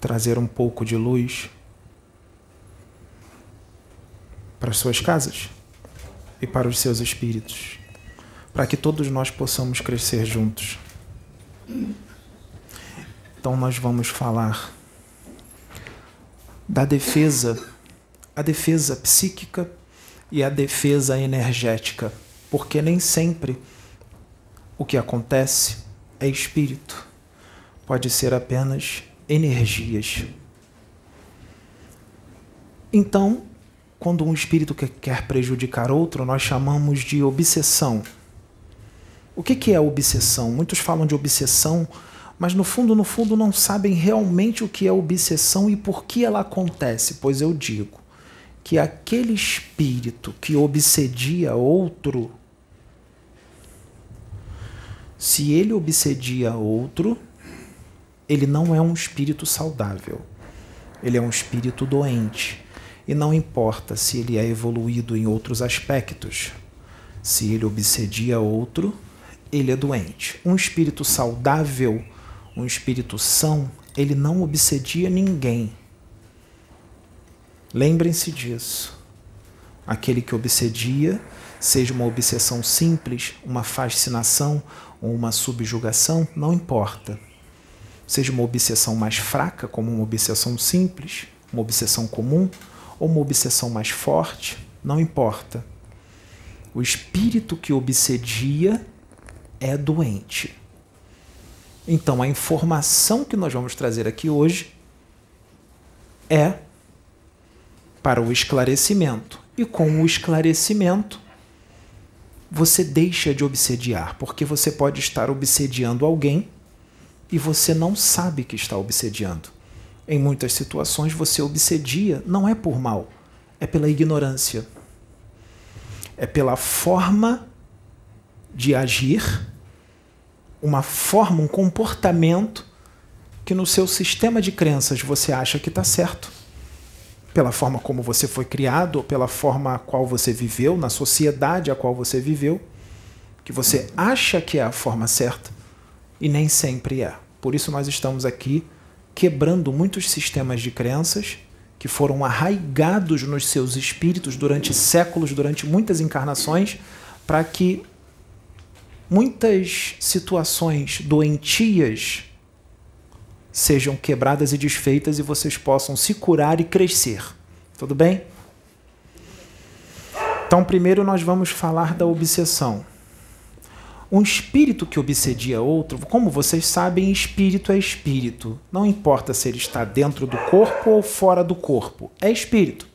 trazer um pouco de luz para as suas casas e para os seus espíritos, para que todos nós possamos crescer juntos. Então, nós vamos falar da defesa, a defesa psíquica e a defesa energética, porque nem sempre o que acontece é espírito, pode ser apenas energias. Então, quando um espírito quer prejudicar outro, nós chamamos de obsessão. O que é obsessão? Muitos falam de obsessão, mas no fundo, no fundo, não sabem realmente o que é obsessão e por que ela acontece. Pois eu digo que aquele espírito que obsedia outro, se ele obsedia outro, ele não é um espírito saudável. Ele é um espírito doente. E não importa se ele é evoluído em outros aspectos. Se ele obsedia outro, ele é doente. Um espírito saudável, um espírito são, ele não obsedia ninguém. Lembrem-se disso. Aquele que obsedia, seja uma obsessão simples, uma fascinação ou uma subjugação, não importa seja uma obsessão mais fraca, como uma obsessão simples, uma obsessão comum, ou uma obsessão mais forte, não importa. O espírito que obsedia é doente. Então, a informação que nós vamos trazer aqui hoje é para o esclarecimento. E com o esclarecimento, você deixa de obsediar, porque você pode estar obsediando alguém e você não sabe que está obsediando. Em muitas situações você obsedia não é por mal, é pela ignorância. É pela forma de agir, uma forma, um comportamento que no seu sistema de crenças você acha que está certo. Pela forma como você foi criado, pela forma a qual você viveu, na sociedade a qual você viveu, que você acha que é a forma certa e nem sempre é. Por isso nós estamos aqui quebrando muitos sistemas de crenças que foram arraigados nos seus espíritos durante séculos, durante muitas encarnações, para que muitas situações doentias sejam quebradas e desfeitas e vocês possam se curar e crescer. Tudo bem? Então, primeiro nós vamos falar da obsessão. Um espírito que obsedia outro, como vocês sabem, espírito é espírito. Não importa se ele está dentro do corpo ou fora do corpo, é espírito.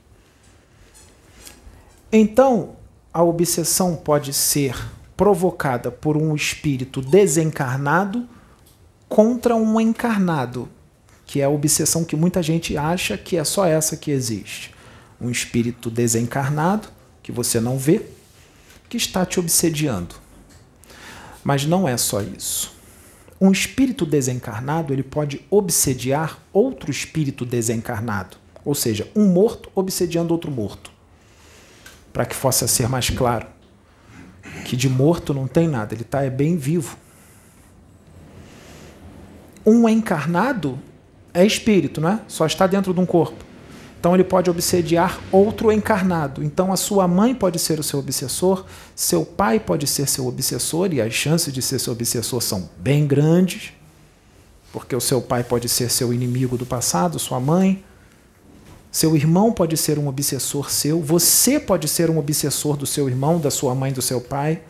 Então, a obsessão pode ser provocada por um espírito desencarnado contra um encarnado, que é a obsessão que muita gente acha que é só essa que existe. Um espírito desencarnado, que você não vê, que está te obsediando. Mas não é só isso. Um espírito desencarnado ele pode obsediar outro espírito desencarnado, ou seja, um morto obsediando outro morto. Para que possa ser mais claro que de morto não tem nada, ele está é bem vivo. Um encarnado é espírito, não é? Só está dentro de um corpo. Então ele pode obsediar outro encarnado. Então a sua mãe pode ser o seu obsessor, seu pai pode ser seu obsessor, e as chances de ser seu obsessor são bem grandes, porque o seu pai pode ser seu inimigo do passado, sua mãe. Seu irmão pode ser um obsessor seu, você pode ser um obsessor do seu irmão, da sua mãe, do seu pai.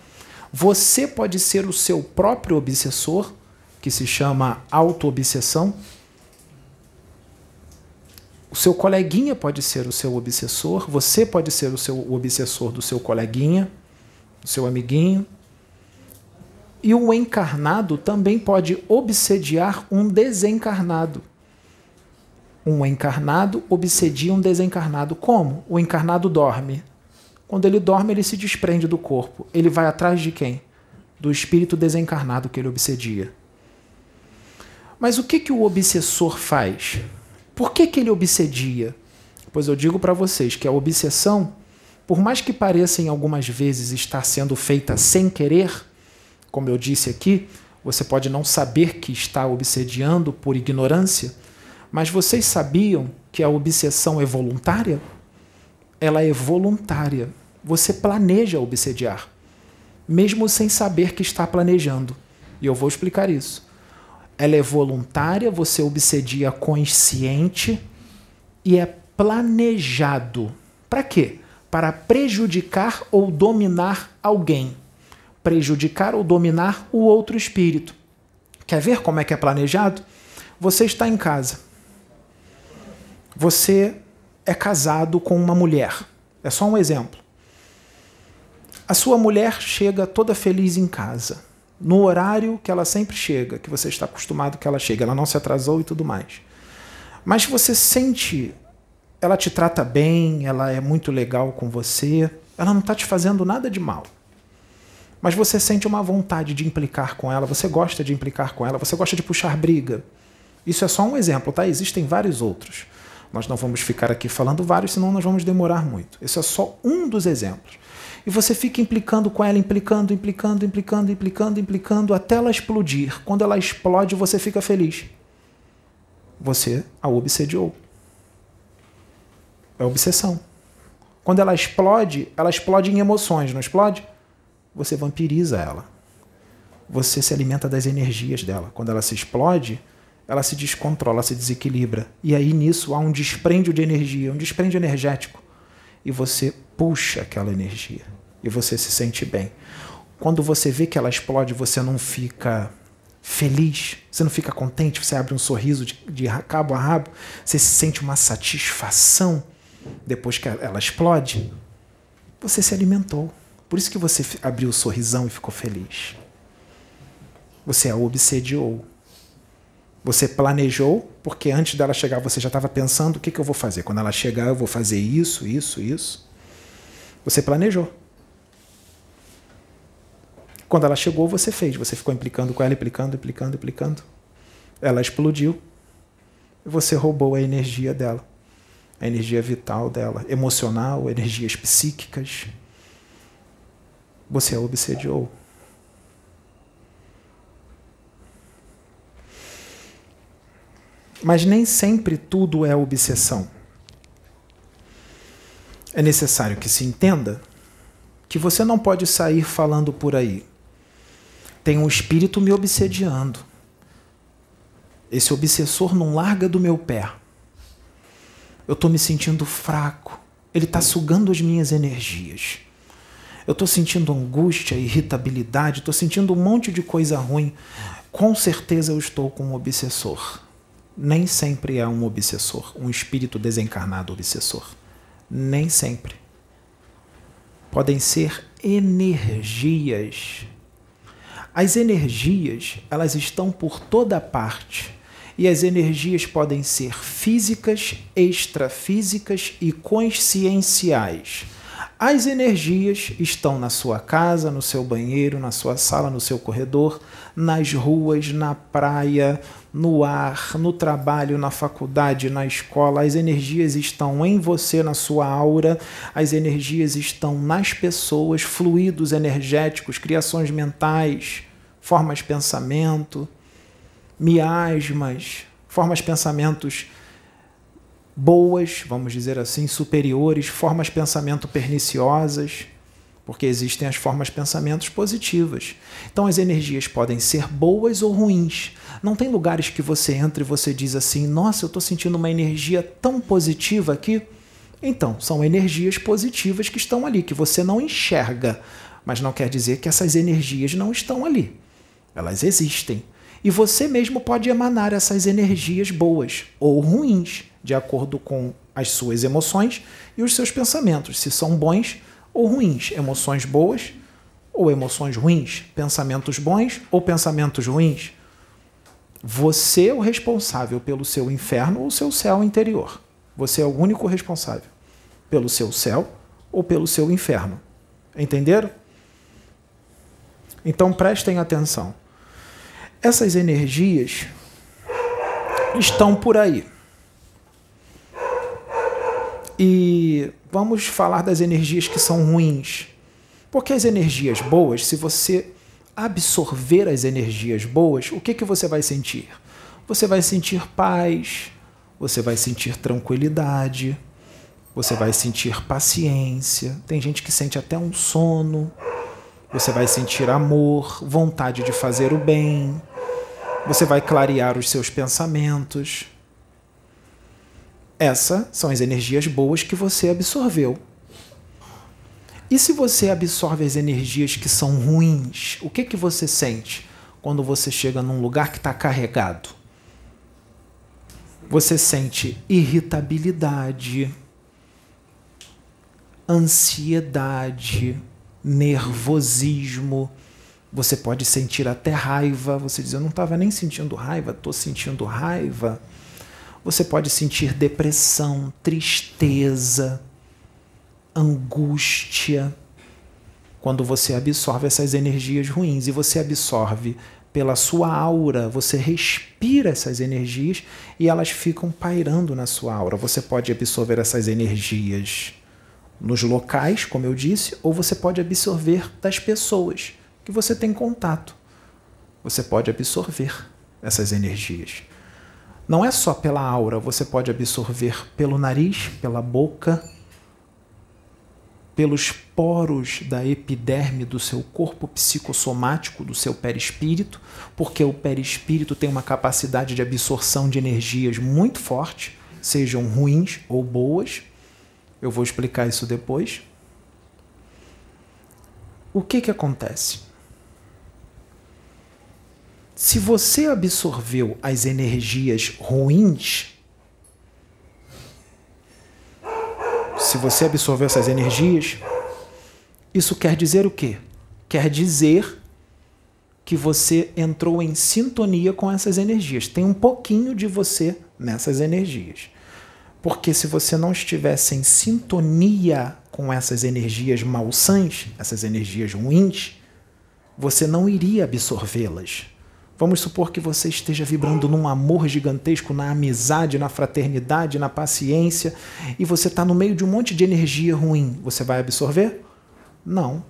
Você pode ser o seu próprio obsessor, que se chama autoobsessão. O seu coleguinha pode ser o seu obsessor, você pode ser o seu obsessor do seu coleguinha, do seu amiguinho. E o encarnado também pode obsediar um desencarnado. Um encarnado obsedia um desencarnado. Como? O encarnado dorme. Quando ele dorme, ele se desprende do corpo. Ele vai atrás de quem? Do espírito desencarnado que ele obsedia. Mas o que, que o obsessor faz? Por que, que ele obsedia? Pois eu digo para vocês que a obsessão, por mais que pareça em algumas vezes estar sendo feita sem querer, como eu disse aqui, Você pode não saber que está obsediando por ignorância, mas vocês sabiam que a obsessão é voluntária? Ela é voluntária. Você planeja obsediar, mesmo sem saber que está planejando. E eu vou explicar isso. Ela é voluntária, você obsedia consciente e é planejado. Para quê? Para prejudicar ou dominar alguém. Prejudicar ou dominar o outro espírito. Quer ver como é que é planejado? Você está em casa. Você é casado com uma mulher. É só um exemplo. A sua mulher chega toda feliz em casa no horário que ela sempre chega, que você está acostumado que ela chega, ela não se atrasou e tudo mais. Mas você sente, ela te trata bem, ela é muito legal com você, ela não está te fazendo nada de mal. Mas você sente uma vontade de implicar com ela, você gosta de implicar com ela, você gosta de puxar briga. Isso é só um exemplo, tá? Existem vários outros. Nós não vamos ficar aqui falando vários, senão nós vamos demorar muito. Esse é só um dos exemplos. E você fica implicando com ela, implicando, implicando, implicando, implicando, implicando, até ela explodir. Quando ela explode, você fica feliz. Você a obsediou. É obsessão. Quando ela explode, ela explode em emoções, não explode? Você vampiriza ela. Você se alimenta das energias dela. Quando ela se explode, ela se descontrola, se desequilibra. E aí nisso há um desprêndio de energia, um desprêndio energético. E você puxa aquela energia e você se sente bem. Quando você vê que ela explode, você não fica feliz, você não fica contente, você abre um sorriso de, de cabo a rabo, você se sente uma satisfação depois que ela explode. Você se alimentou. Por isso que você abriu o sorrisão e ficou feliz. Você a obsediou. Você planejou, porque antes dela chegar você já estava pensando o que, que eu vou fazer. Quando ela chegar, eu vou fazer isso, isso, isso. Você planejou. Quando ela chegou, você fez. Você ficou implicando com ela, implicando, implicando, implicando. Ela explodiu. Você roubou a energia dela. A energia vital dela, emocional, energias psíquicas. Você a obsediou. Mas nem sempre tudo é obsessão. É necessário que se entenda que você não pode sair falando por aí. Tem um espírito me obsediando. Esse obsessor não larga do meu pé. Eu estou me sentindo fraco. Ele está sugando as minhas energias. Eu estou sentindo angústia, irritabilidade, estou sentindo um monte de coisa ruim. Com certeza eu estou com um obsessor. Nem sempre é um obsessor, um espírito desencarnado obsessor nem sempre. Podem ser energias. As energias, elas estão por toda parte. E as energias podem ser físicas, extrafísicas e conscienciais. As energias estão na sua casa, no seu banheiro, na sua sala, no seu corredor, nas ruas, na praia, no ar, no trabalho, na faculdade, na escola. As energias estão em você, na sua aura, as energias estão nas pessoas, fluidos energéticos, criações mentais, formas de pensamento, miasmas, formas de pensamentos boas, vamos dizer assim, superiores, formas de pensamento perniciosas, porque existem as formas pensamentos positivas. Então as energias podem ser boas ou ruins. Não tem lugares que você entra e você diz assim: "Nossa, eu estou sentindo uma energia tão positiva aqui". Então, são energias positivas que estão ali, que você não enxerga, mas não quer dizer que essas energias não estão ali. Elas existem. E você mesmo pode emanar essas energias boas ou ruins de acordo com as suas emoções e os seus pensamentos, se são bons ou ruins, emoções boas ou emoções ruins, pensamentos bons ou pensamentos ruins. Você é o responsável pelo seu inferno ou seu céu interior. Você é o único responsável pelo seu céu ou pelo seu inferno. Entenderam? Então prestem atenção. Essas energias estão por aí. E vamos falar das energias que são ruins. Porque as energias boas, se você absorver as energias boas, o que, que você vai sentir? Você vai sentir paz, você vai sentir tranquilidade, você vai sentir paciência. Tem gente que sente até um sono. Você vai sentir amor, vontade de fazer o bem. Você vai clarear os seus pensamentos. Essas são as energias boas que você absorveu. E se você absorve as energias que são ruins, o que, que você sente quando você chega num lugar que está carregado? Você sente irritabilidade, ansiedade, nervosismo. Você pode sentir até raiva. Você diz: Eu não estava nem sentindo raiva, estou sentindo raiva. Você pode sentir depressão, tristeza, angústia. Quando você absorve essas energias ruins e você absorve pela sua aura, você respira essas energias e elas ficam pairando na sua aura. Você pode absorver essas energias nos locais, como eu disse, ou você pode absorver das pessoas que você tem contato. Você pode absorver essas energias. Não é só pela aura, você pode absorver pelo nariz, pela boca, pelos poros da epiderme do seu corpo psicossomático, do seu perispírito, porque o perispírito tem uma capacidade de absorção de energias muito forte, sejam ruins ou boas. Eu vou explicar isso depois. O que, que acontece? Se você absorveu as energias ruins, se você absorveu essas energias, isso quer dizer o quê? Quer dizer que você entrou em sintonia com essas energias. Tem um pouquinho de você nessas energias. Porque se você não estivesse em sintonia com essas energias malsãs, essas energias ruins, você não iria absorvê-las. Vamos supor que você esteja vibrando num amor gigantesco, na amizade, na fraternidade, na paciência, e você está no meio de um monte de energia ruim. Você vai absorver? Não.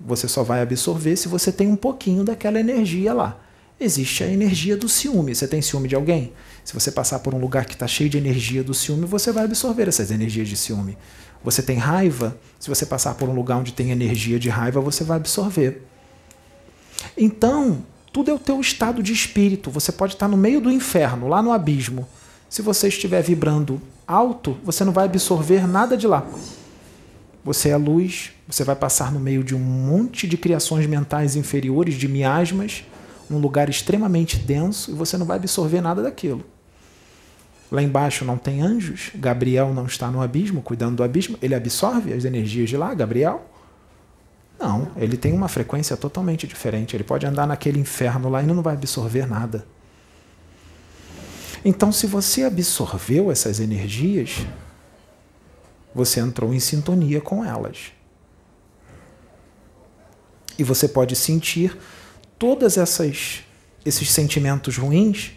Você só vai absorver se você tem um pouquinho daquela energia lá. Existe a energia do ciúme. Você tem ciúme de alguém? Se você passar por um lugar que está cheio de energia do ciúme, você vai absorver essas energias de ciúme. Você tem raiva? Se você passar por um lugar onde tem energia de raiva, você vai absorver. Então, tudo é o teu estado de espírito. Você pode estar no meio do inferno, lá no abismo. Se você estiver vibrando alto, você não vai absorver nada de lá. Você é luz, você vai passar no meio de um monte de criações mentais inferiores, de miasmas, num lugar extremamente denso, e você não vai absorver nada daquilo. Lá embaixo não tem anjos, Gabriel não está no abismo, cuidando do abismo, ele absorve as energias de lá, Gabriel? Não, ele tem uma frequência totalmente diferente. Ele pode andar naquele inferno lá e não vai absorver nada. Então, se você absorveu essas energias, você entrou em sintonia com elas. E você pode sentir todas essas esses sentimentos ruins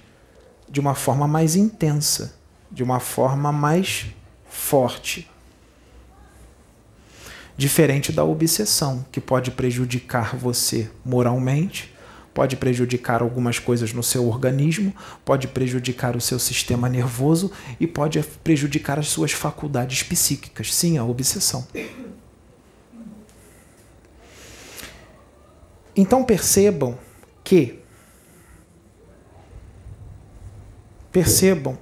de uma forma mais intensa, de uma forma mais forte. Diferente da obsessão, que pode prejudicar você moralmente, pode prejudicar algumas coisas no seu organismo, pode prejudicar o seu sistema nervoso e pode prejudicar as suas faculdades psíquicas. Sim, a obsessão. Então percebam que percebam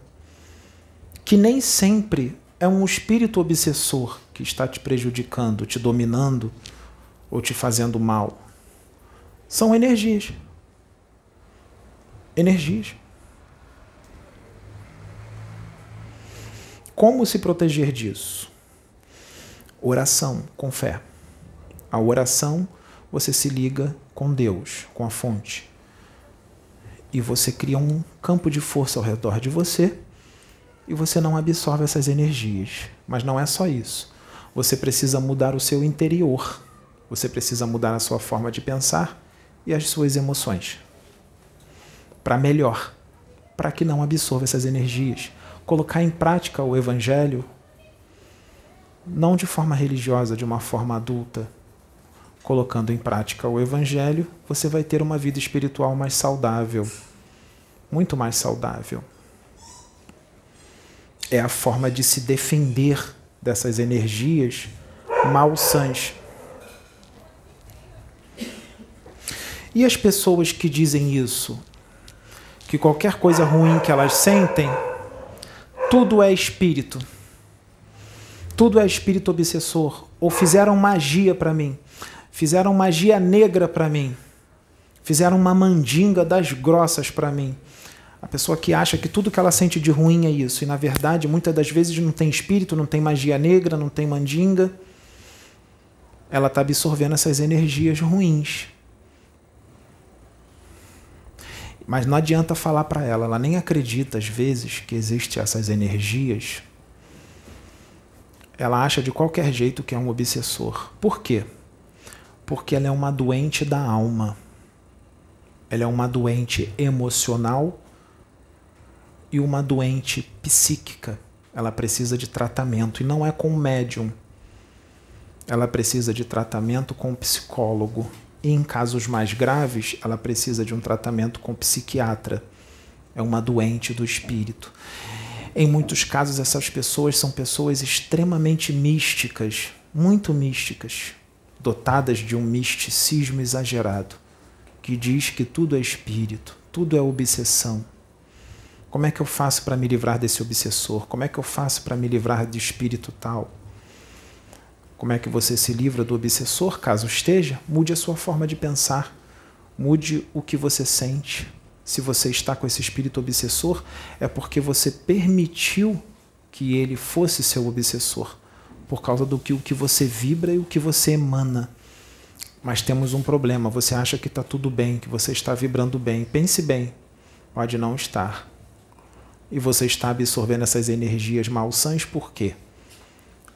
que nem sempre é um espírito obsessor que está te prejudicando, te dominando ou te fazendo mal. São energias. Energias. Como se proteger disso? Oração com fé. A oração, você se liga com Deus, com a fonte e você cria um campo de força ao redor de você e você não absorve essas energias. Mas não é só isso. Você precisa mudar o seu interior. Você precisa mudar a sua forma de pensar e as suas emoções. Para melhor, para que não absorva essas energias. Colocar em prática o evangelho não de forma religiosa, de uma forma adulta, colocando em prática o Evangelho, você vai ter uma vida espiritual mais saudável, muito mais saudável. É a forma de se defender dessas energias malsãs. E as pessoas que dizem isso, que qualquer coisa ruim que elas sentem, tudo é espírito. Tudo é espírito obsessor. Ou fizeram magia para mim. Fizeram magia negra para mim. Fizeram uma mandinga das grossas para mim. A pessoa que acha que tudo que ela sente de ruim é isso. E na verdade, muitas das vezes não tem espírito, não tem magia negra, não tem mandinga. Ela está absorvendo essas energias ruins. Mas não adianta falar para ela, ela nem acredita às vezes que existem essas energias. Ela acha de qualquer jeito que é um obsessor. Por quê? Porque ela é uma doente da alma. Ela é uma doente emocional e uma doente psíquica. Ela precisa de tratamento e não é com médium. Ela precisa de tratamento com psicólogo e em casos mais graves, ela precisa de um tratamento com psiquiatra. É uma doente do espírito. Em muitos casos, essas pessoas são pessoas extremamente místicas, muito místicas, dotadas de um misticismo exagerado, que diz que tudo é espírito, tudo é obsessão. Como é que eu faço para me livrar desse obsessor? Como é que eu faço para me livrar de espírito tal? Como é que você se livra do obsessor, caso esteja? Mude a sua forma de pensar, mude o que você sente. Se você está com esse espírito obsessor, é porque você permitiu que ele fosse seu obsessor, por causa do que o que você vibra e o que você emana. Mas temos um problema. Você acha que está tudo bem, que você está vibrando bem. Pense bem, pode não estar. E você está absorvendo essas energias malsãs por quê?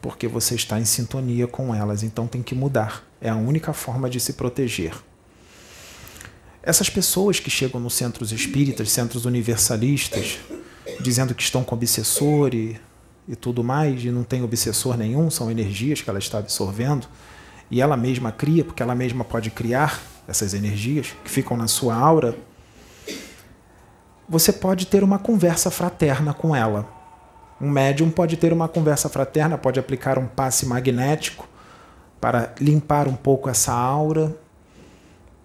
porque você está em sintonia com elas, então tem que mudar. É a única forma de se proteger. Essas pessoas que chegam nos centros espíritas, centros universalistas, dizendo que estão com obsessor e, e tudo mais, e não tem obsessor nenhum, são energias que ela está absorvendo, e ela mesma cria, porque ela mesma pode criar essas energias que ficam na sua aura. Você pode ter uma conversa fraterna com ela um médium pode ter uma conversa fraterna, pode aplicar um passe magnético para limpar um pouco essa aura.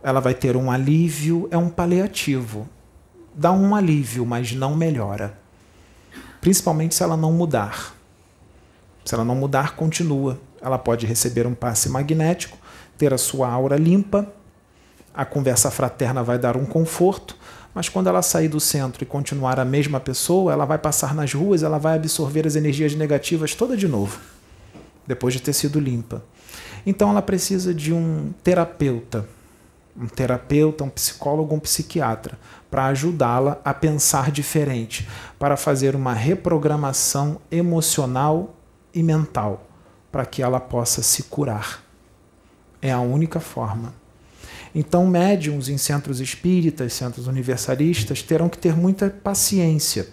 Ela vai ter um alívio, é um paliativo. Dá um alívio, mas não melhora. Principalmente se ela não mudar. Se ela não mudar, continua. Ela pode receber um passe magnético, ter a sua aura limpa, a conversa fraterna vai dar um conforto, mas quando ela sair do centro e continuar a mesma pessoa, ela vai passar nas ruas, ela vai absorver as energias negativas toda de novo, depois de ter sido limpa. Então ela precisa de um terapeuta, um terapeuta, um psicólogo, um psiquiatra, para ajudá-la a pensar diferente, para fazer uma reprogramação emocional e mental, para que ela possa se curar. É a única forma. Então, médiums em centros espíritas, centros universalistas, terão que ter muita paciência,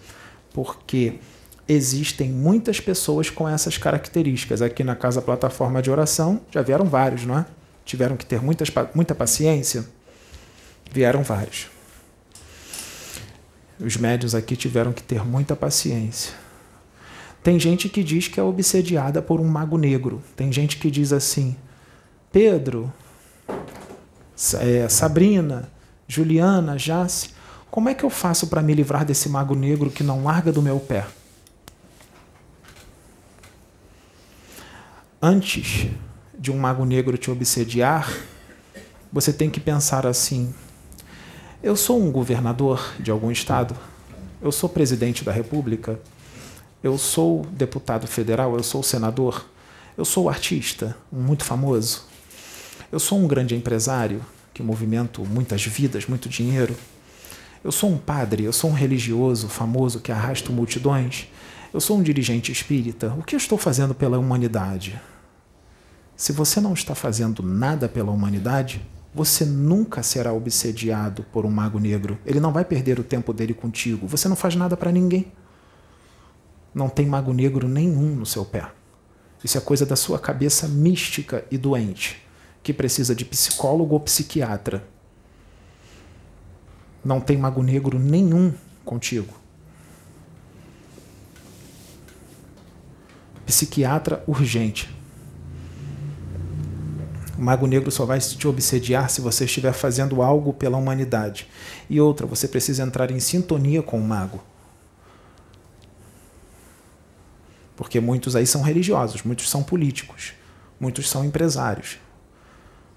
porque existem muitas pessoas com essas características. Aqui na Casa Plataforma de Oração já vieram vários, não é? Tiveram que ter muitas, muita paciência? Vieram vários. Os médios aqui tiveram que ter muita paciência. Tem gente que diz que é obsediada por um mago negro. Tem gente que diz assim: Pedro, é, Sabrina, Juliana, Jace, como é que eu faço para me livrar desse mago negro que não larga do meu pé? Antes de um mago negro te obsediar, você tem que pensar assim: eu sou um governador de algum estado, eu sou presidente da república, eu sou deputado federal, eu sou senador, eu sou artista, muito famoso, eu sou um grande empresário que movimento muitas vidas, muito dinheiro. Eu sou um padre, eu sou um religioso famoso que arrasto multidões. Eu sou um dirigente espírita. O que eu estou fazendo pela humanidade? Se você não está fazendo nada pela humanidade, você nunca será obsediado por um mago negro. Ele não vai perder o tempo dele contigo. Você não faz nada para ninguém. Não tem mago negro nenhum no seu pé. Isso é coisa da sua cabeça mística e doente que precisa de psicólogo ou psiquiatra. Não tem mago negro nenhum contigo. Psiquiatra urgente. O mago negro só vai te obsediar se você estiver fazendo algo pela humanidade. E outra, você precisa entrar em sintonia com o mago. Porque muitos aí são religiosos, muitos são políticos, muitos são empresários.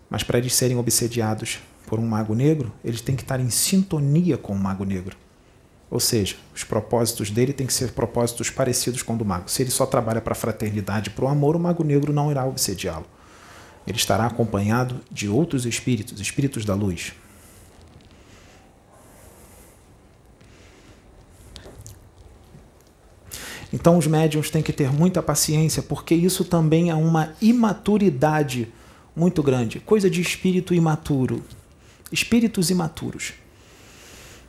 Mas para eles serem obsediados por um mago negro, eles têm que estar em sintonia com o mago negro. Ou seja, os propósitos dele têm que ser propósitos parecidos com o do mago. Se ele só trabalha para a fraternidade para o amor, o mago negro não irá obsediá-lo. Ele estará acompanhado de outros espíritos, espíritos da luz. Então, os médiums têm que ter muita paciência, porque isso também é uma imaturidade muito grande coisa de espírito imaturo. Espíritos imaturos.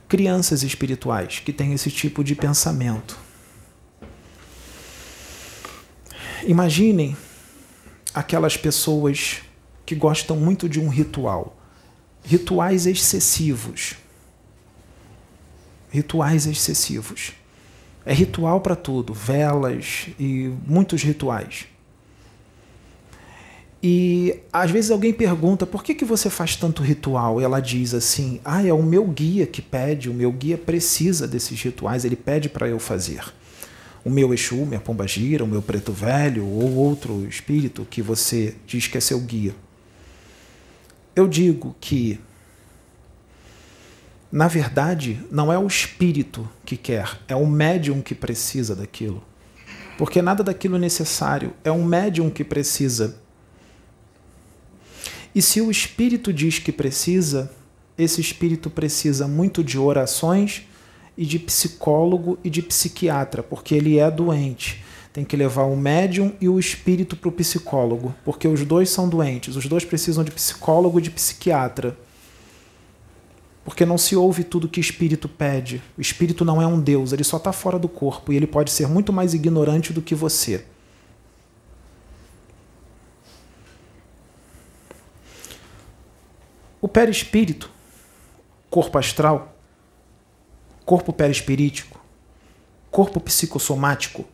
Crianças espirituais que têm esse tipo de pensamento. Imaginem aquelas pessoas que gostam muito de um ritual. Rituais excessivos. Rituais excessivos. É ritual para tudo, velas e muitos rituais. E às vezes alguém pergunta por que, que você faz tanto ritual? E ela diz assim: Ah, é o meu guia que pede, o meu guia precisa desses rituais, ele pede para eu fazer. O meu Exu, minha pomba gira, o meu preto velho ou outro espírito que você diz que é seu guia. Eu digo que na verdade, não é o espírito que quer, é o médium que precisa daquilo. Porque nada daquilo é necessário, é um médium que precisa. E se o espírito diz que precisa, esse espírito precisa muito de orações e de psicólogo e de psiquiatra, porque ele é doente. Tem que levar o médium e o espírito para o psicólogo, porque os dois são doentes, os dois precisam de psicólogo e de psiquiatra porque não se ouve tudo que espírito pede. O espírito não é um Deus, ele só está fora do corpo e ele pode ser muito mais ignorante do que você. O perispírito, corpo astral, corpo perispirítico, corpo psicossomático,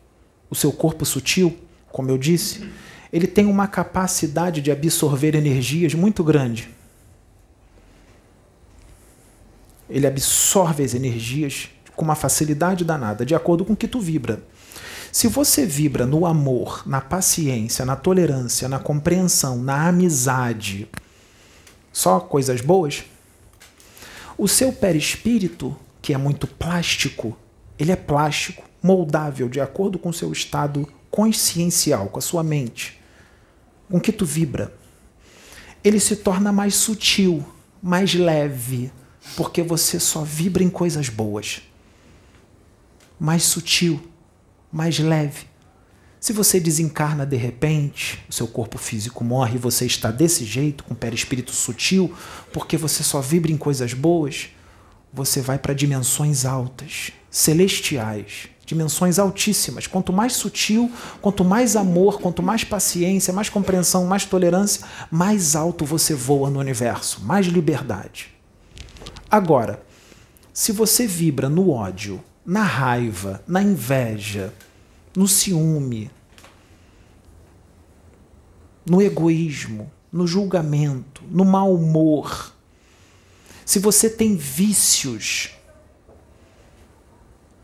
o seu corpo sutil, como eu disse, ele tem uma capacidade de absorver energias muito grande. Ele absorve as energias com uma facilidade danada, de acordo com o que tu vibra. Se você vibra no amor, na paciência, na tolerância, na compreensão, na amizade, só coisas boas, o seu perispírito, que é muito plástico, ele é plástico, moldável, de acordo com o seu estado consciencial, com a sua mente, com que tu vibra. Ele se torna mais sutil, mais leve, porque você só vibra em coisas boas. Mais sutil, mais leve. Se você desencarna de repente, o seu corpo físico morre e você está desse jeito, com o perispírito sutil, porque você só vibra em coisas boas, você vai para dimensões altas, celestiais, dimensões altíssimas. Quanto mais sutil, quanto mais amor, quanto mais paciência, mais compreensão, mais tolerância, mais alto você voa no universo, mais liberdade. Agora, se você vibra no ódio, na raiva, na inveja, no ciúme, no egoísmo, no julgamento, no mau humor, se você tem vícios,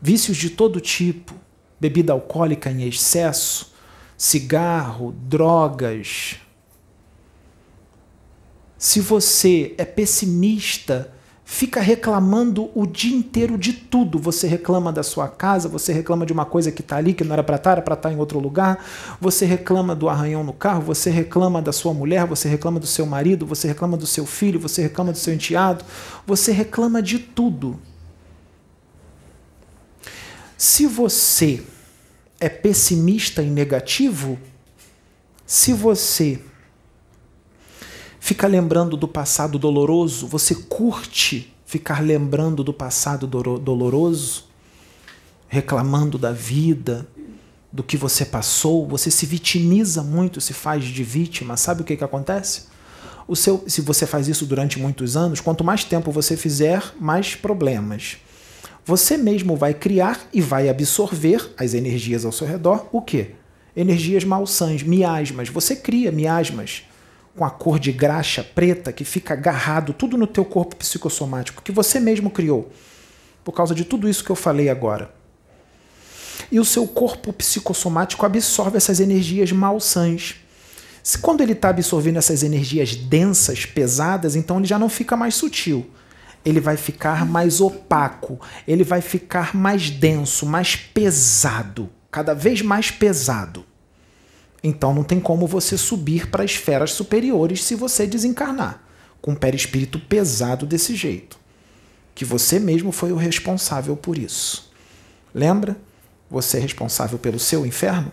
vícios de todo tipo, bebida alcoólica em excesso, cigarro, drogas, se você é pessimista fica reclamando o dia inteiro de tudo. Você reclama da sua casa, você reclama de uma coisa que está ali, que não era para estar, era para estar em outro lugar. Você reclama do arranhão no carro, você reclama da sua mulher, você reclama do seu marido, você reclama do seu filho, você reclama do seu enteado, você reclama de tudo. Se você é pessimista e negativo, se você fica lembrando do passado doloroso? Você curte ficar lembrando do passado doloroso? Reclamando da vida, do que você passou? Você se vitimiza muito, se faz de vítima. Sabe o que, que acontece? o seu, se você faz isso durante muitos anos, quanto mais tempo você fizer, mais problemas. Você mesmo vai criar e vai absorver as energias ao seu redor, o quê? Energias malsãs, miasmas. Você cria miasmas com a cor de graxa preta que fica agarrado tudo no teu corpo psicossomático que você mesmo criou. Por causa de tudo isso que eu falei agora. E o seu corpo psicossomático absorve essas energias malsãs. Se quando ele está absorvendo essas energias densas, pesadas, então ele já não fica mais sutil. Ele vai ficar mais opaco, ele vai ficar mais denso, mais pesado, cada vez mais pesado. Então não tem como você subir para esferas superiores se você desencarnar com um perispírito pesado desse jeito. Que você mesmo foi o responsável por isso. Lembra? Você é responsável pelo seu inferno?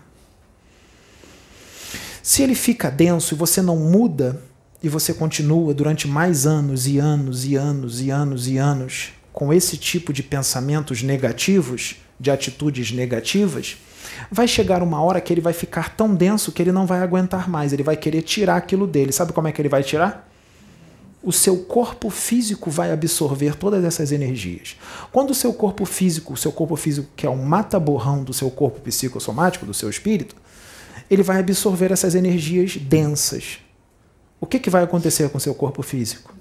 Se ele fica denso e você não muda, e você continua durante mais anos e anos e anos e anos e anos com esse tipo de pensamentos negativos, de atitudes negativas, vai chegar uma hora que ele vai ficar tão denso que ele não vai aguentar mais, ele vai querer tirar aquilo dele. Sabe como é que ele vai tirar? O seu corpo físico vai absorver todas essas energias. Quando o seu corpo físico, o seu corpo físico que é um mata-borrão do seu corpo psicossomático, do seu espírito, ele vai absorver essas energias densas. O que, que vai acontecer com o seu corpo físico?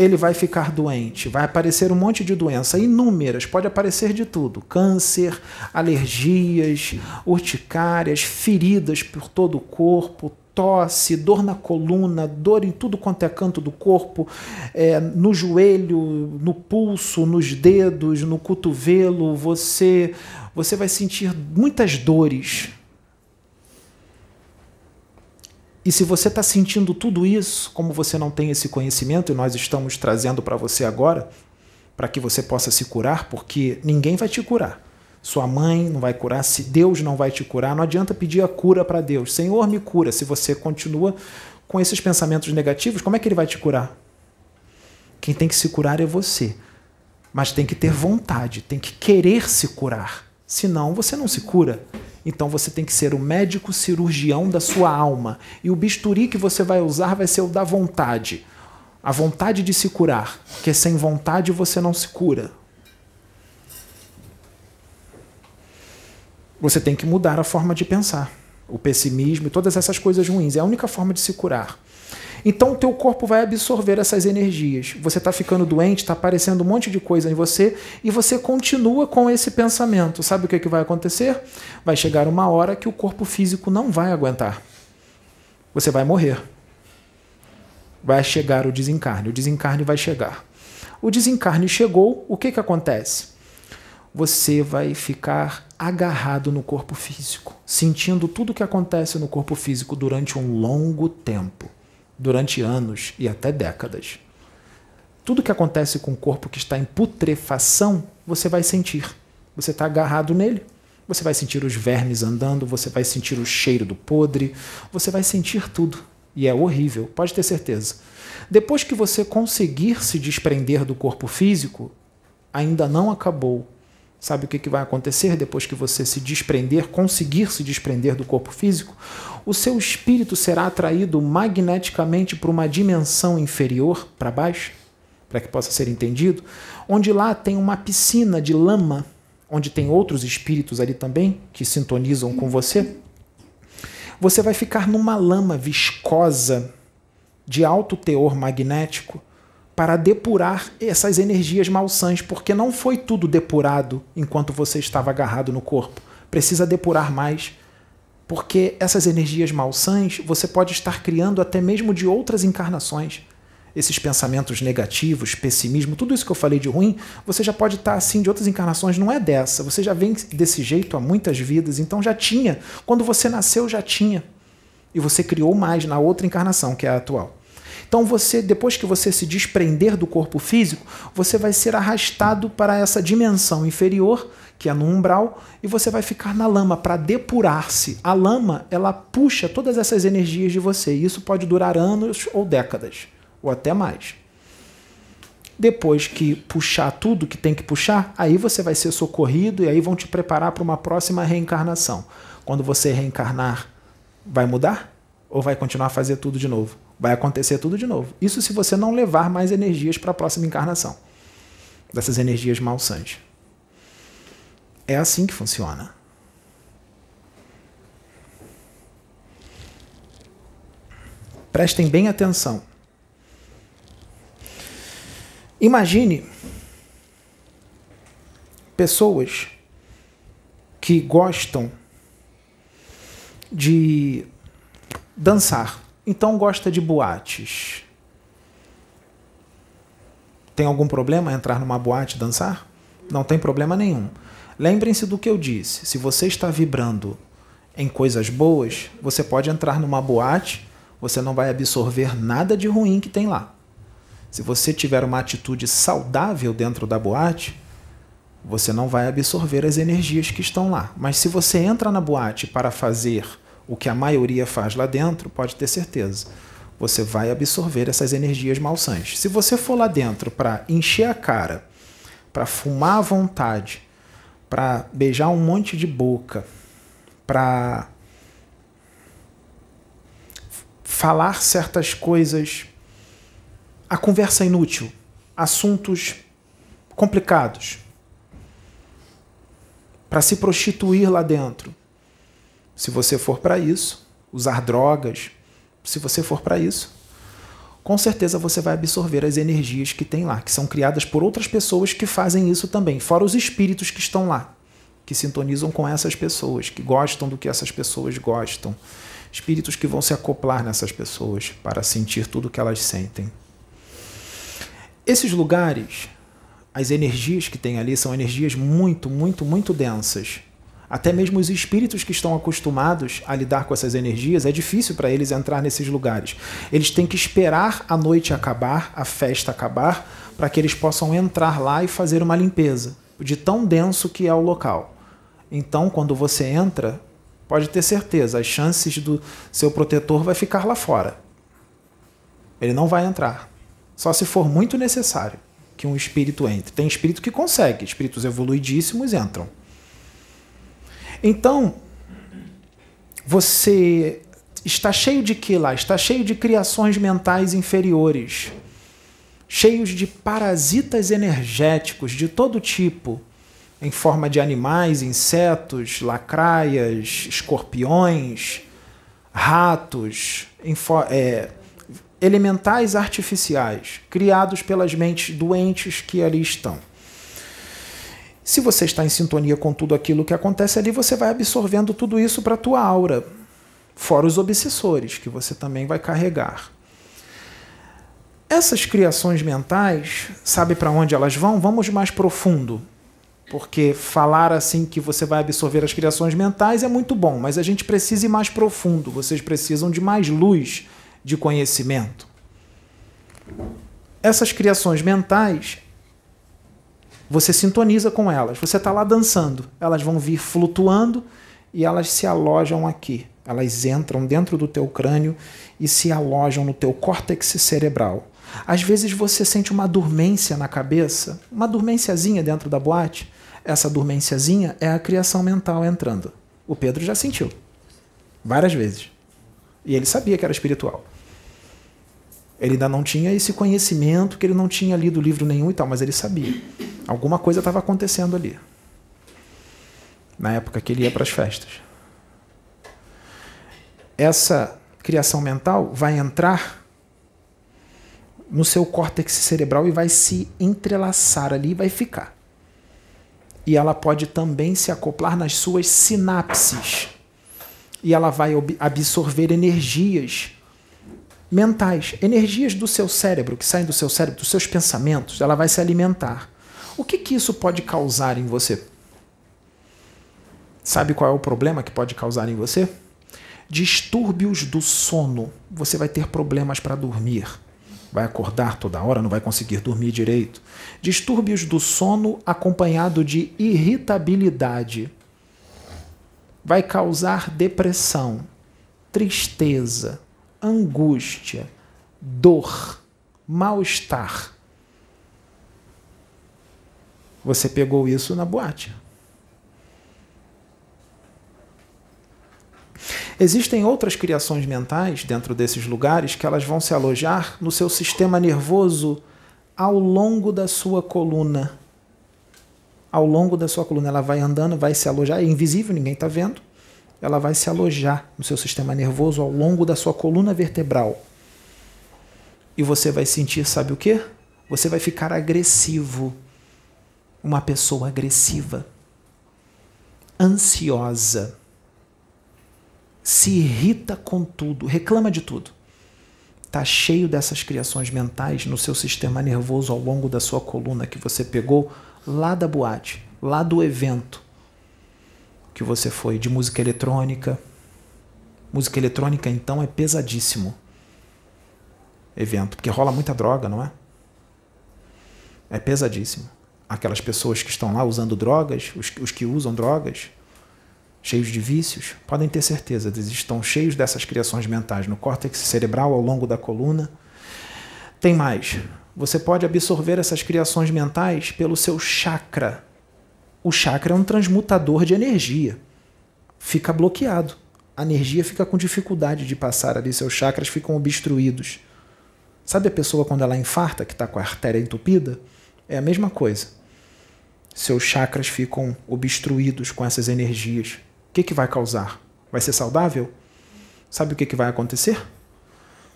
Ele vai ficar doente, vai aparecer um monte de doença, inúmeras, pode aparecer de tudo: câncer, alergias, urticárias, feridas por todo o corpo, tosse, dor na coluna, dor em tudo quanto é canto do corpo, é, no joelho, no pulso, nos dedos, no cotovelo, você, você vai sentir muitas dores e se você está sentindo tudo isso, como você não tem esse conhecimento, e nós estamos trazendo para você agora, para que você possa se curar, porque ninguém vai te curar. Sua mãe não vai curar, se Deus não vai te curar, não adianta pedir a cura para Deus. Senhor, me cura. Se você continua com esses pensamentos negativos, como é que ele vai te curar? Quem tem que se curar é você. Mas tem que ter vontade, tem que querer se curar. Senão você não se cura. Então você tem que ser o médico cirurgião da sua alma. E o bisturi que você vai usar vai ser o da vontade. A vontade de se curar. Porque sem vontade você não se cura. Você tem que mudar a forma de pensar. O pessimismo e todas essas coisas ruins. É a única forma de se curar. Então o teu corpo vai absorver essas energias. Você está ficando doente, está aparecendo um monte de coisa em você e você continua com esse pensamento. Sabe o que, que vai acontecer? Vai chegar uma hora que o corpo físico não vai aguentar. Você vai morrer. Vai chegar o desencarne. O desencarne vai chegar. O desencarne chegou, o que, que acontece? Você vai ficar agarrado no corpo físico, sentindo tudo o que acontece no corpo físico durante um longo tempo durante anos e até décadas. Tudo que acontece com o corpo que está em putrefação, você vai sentir. Você está agarrado nele. Você vai sentir os vermes andando, você vai sentir o cheiro do podre, você vai sentir tudo. E é horrível, pode ter certeza. Depois que você conseguir se desprender do corpo físico, ainda não acabou. Sabe o que, vai acontecer depois que você se desprender, conseguir se desprender do corpo físico? O seu espírito será atraído magneticamente para uma dimensão inferior, para baixo, para que possa ser entendido, onde lá tem uma piscina de lama, onde tem outros espíritos ali também que sintonizam com você. Você vai ficar numa lama viscosa de alto teor magnético para depurar essas energias malsãs, porque não foi tudo depurado enquanto você estava agarrado no corpo. Precisa depurar mais, porque essas energias malsãs você pode estar criando até mesmo de outras encarnações. Esses pensamentos negativos, pessimismo, tudo isso que eu falei de ruim, você já pode estar assim de outras encarnações, não é dessa. Você já vem desse jeito há muitas vidas, então já tinha. Quando você nasceu, já tinha. E você criou mais na outra encarnação, que é a atual. Então você, depois que você se desprender do corpo físico, você vai ser arrastado para essa dimensão inferior, que é no umbral, e você vai ficar na lama para depurar-se. A lama, ela puxa todas essas energias de você, e isso pode durar anos ou décadas, ou até mais. Depois que puxar tudo que tem que puxar, aí você vai ser socorrido e aí vão te preparar para uma próxima reencarnação. Quando você reencarnar, vai mudar? Ou vai continuar a fazer tudo de novo? Vai acontecer tudo de novo. Isso se você não levar mais energias para a próxima encarnação. Dessas energias malsãs. É assim que funciona. Prestem bem atenção. Imagine pessoas que gostam de dançar, então gosta de boates. Tem algum problema entrar numa boate e dançar? Não tem problema nenhum. Lembrem-se do que eu disse. Se você está vibrando em coisas boas, você pode entrar numa boate você não vai absorver nada de ruim que tem lá. Se você tiver uma atitude saudável dentro da boate, você não vai absorver as energias que estão lá. Mas se você entra na boate para fazer o que a maioria faz lá dentro, pode ter certeza, você vai absorver essas energias malsãs. Se você for lá dentro para encher a cara, para fumar à vontade, para beijar um monte de boca, para falar certas coisas, a conversa inútil, assuntos complicados, para se prostituir lá dentro. Se você for para isso, usar drogas, se você for para isso, com certeza você vai absorver as energias que tem lá, que são criadas por outras pessoas que fazem isso também, fora os espíritos que estão lá, que sintonizam com essas pessoas, que gostam do que essas pessoas gostam espíritos que vão se acoplar nessas pessoas para sentir tudo o que elas sentem. Esses lugares, as energias que tem ali são energias muito, muito, muito densas. Até mesmo os espíritos que estão acostumados a lidar com essas energias, é difícil para eles entrar nesses lugares. Eles têm que esperar a noite acabar, a festa acabar, para que eles possam entrar lá e fazer uma limpeza, de tão denso que é o local. Então, quando você entra, pode ter certeza, as chances do seu protetor vai ficar lá fora. Ele não vai entrar. Só se for muito necessário que um espírito entre. Tem espírito que consegue, espíritos evoluidíssimos entram. Então, você está cheio de que lá? Está cheio de criações mentais inferiores, cheios de parasitas energéticos de todo tipo em forma de animais, insetos, lacraias, escorpiões, ratos, é, elementais artificiais, criados pelas mentes doentes que ali estão. Se você está em sintonia com tudo aquilo que acontece ali, você vai absorvendo tudo isso para a tua aura, fora os obsessores que você também vai carregar. Essas criações mentais, sabe para onde elas vão? Vamos mais profundo. Porque falar assim que você vai absorver as criações mentais é muito bom, mas a gente precisa ir mais profundo. Vocês precisam de mais luz de conhecimento. Essas criações mentais, você sintoniza com elas. Você está lá dançando, elas vão vir flutuando e elas se alojam aqui. Elas entram dentro do teu crânio e se alojam no teu córtex cerebral. Às vezes você sente uma dormência na cabeça, uma dormênciazinha dentro da boate essa dormênciazinha é a criação mental entrando. O Pedro já sentiu. Várias vezes. E ele sabia que era espiritual. Ele ainda não tinha esse conhecimento, que ele não tinha lido livro nenhum e tal, mas ele sabia. Alguma coisa estava acontecendo ali. Na época que ele ia para as festas. Essa criação mental vai entrar no seu córtex cerebral e vai se entrelaçar ali e vai ficar e ela pode também se acoplar nas suas sinapses. E ela vai absorver energias mentais, energias do seu cérebro, que saem do seu cérebro, dos seus pensamentos, ela vai se alimentar. O que, que isso pode causar em você? Sabe qual é o problema que pode causar em você? Distúrbios do sono. Você vai ter problemas para dormir vai acordar toda hora, não vai conseguir dormir direito. Distúrbios do sono acompanhado de irritabilidade. Vai causar depressão, tristeza, angústia, dor, mal-estar. Você pegou isso na boate. Existem outras criações mentais dentro desses lugares que elas vão se alojar no seu sistema nervoso ao longo da sua coluna. Ao longo da sua coluna, ela vai andando, vai se alojar, é invisível, ninguém está vendo. Ela vai se alojar no seu sistema nervoso ao longo da sua coluna vertebral. E você vai sentir, sabe o que? Você vai ficar agressivo. Uma pessoa agressiva, ansiosa, se irrita com tudo, reclama de tudo. Está cheio dessas criações mentais no seu sistema nervoso ao longo da sua coluna que você pegou lá da boate, lá do evento que você foi de música eletrônica. Música eletrônica, então, é pesadíssimo evento, porque rola muita droga, não é? É pesadíssimo. Aquelas pessoas que estão lá usando drogas, os, os que usam drogas, cheios de vícios, podem ter certeza, eles estão cheios dessas criações mentais no córtex cerebral ao longo da coluna. Tem mais. Você pode absorver essas criações mentais pelo seu chakra. O chakra é um transmutador de energia. Fica bloqueado. A energia fica com dificuldade de passar ali, seus chakras ficam obstruídos. Sabe a pessoa quando ela infarta, que está com a artéria entupida? É a mesma coisa. Seus chakras ficam obstruídos com essas energias. O que, que vai causar? Vai ser saudável? Sabe o que, que vai acontecer?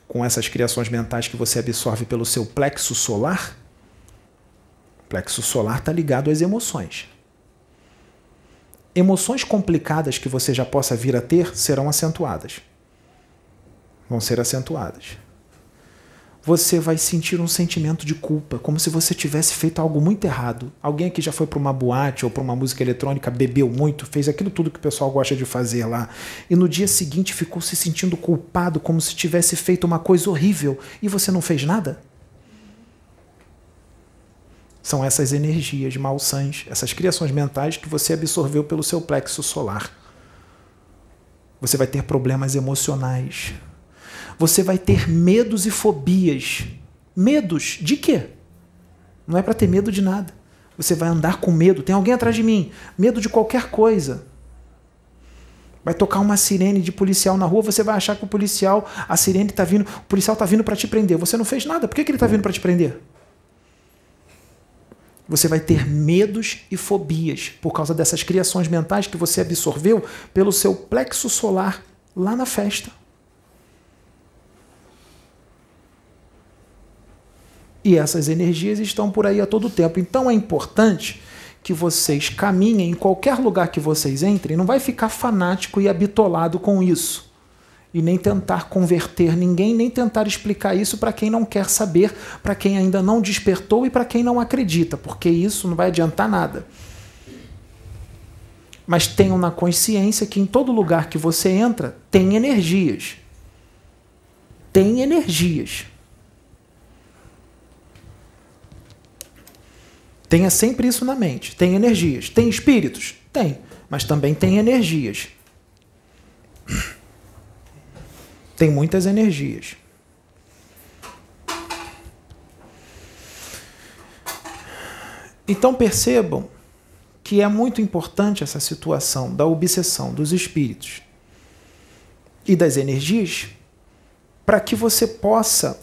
Com essas criações mentais que você absorve pelo seu plexo solar? O plexo solar está ligado às emoções. Emoções complicadas que você já possa vir a ter serão acentuadas. Vão ser acentuadas você vai sentir um sentimento de culpa, como se você tivesse feito algo muito errado. Alguém aqui já foi para uma boate ou para uma música eletrônica, bebeu muito, fez aquilo tudo que o pessoal gosta de fazer lá, e no dia seguinte ficou se sentindo culpado, como se tivesse feito uma coisa horrível, e você não fez nada? São essas energias malsãs, essas criações mentais que você absorveu pelo seu plexo solar. Você vai ter problemas emocionais, você vai ter medos e fobias. Medos de quê? Não é para ter medo de nada. Você vai andar com medo. Tem alguém atrás de mim. Medo de qualquer coisa. Vai tocar uma sirene de policial na rua, você vai achar que o policial, a sirene está vindo, o policial está vindo para te prender. Você não fez nada. Por que, que ele está vindo para te prender? Você vai ter medos e fobias por causa dessas criações mentais que você absorveu pelo seu plexo solar lá na festa. E essas energias estão por aí a todo tempo. Então é importante que vocês caminhem em qualquer lugar que vocês entrem, não vai ficar fanático e habitolado com isso. E nem tentar converter ninguém, nem tentar explicar isso para quem não quer saber, para quem ainda não despertou e para quem não acredita, porque isso não vai adiantar nada. Mas tenham na consciência que em todo lugar que você entra tem energias. Tem energias. Tenha sempre isso na mente. Tem energias. Tem espíritos? Tem. Mas também tem energias. Tem muitas energias. Então percebam que é muito importante essa situação da obsessão dos espíritos e das energias para que você possa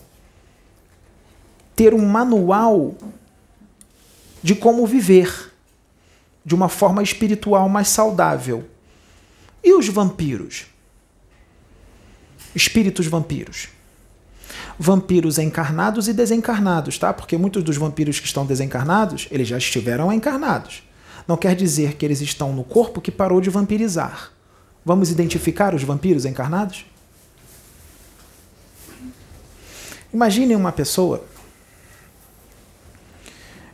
ter um manual de como viver de uma forma espiritual mais saudável. E os vampiros? Espíritos vampiros. Vampiros encarnados e desencarnados, tá? Porque muitos dos vampiros que estão desencarnados, eles já estiveram encarnados. Não quer dizer que eles estão no corpo que parou de vampirizar. Vamos identificar os vampiros encarnados? Imagine uma pessoa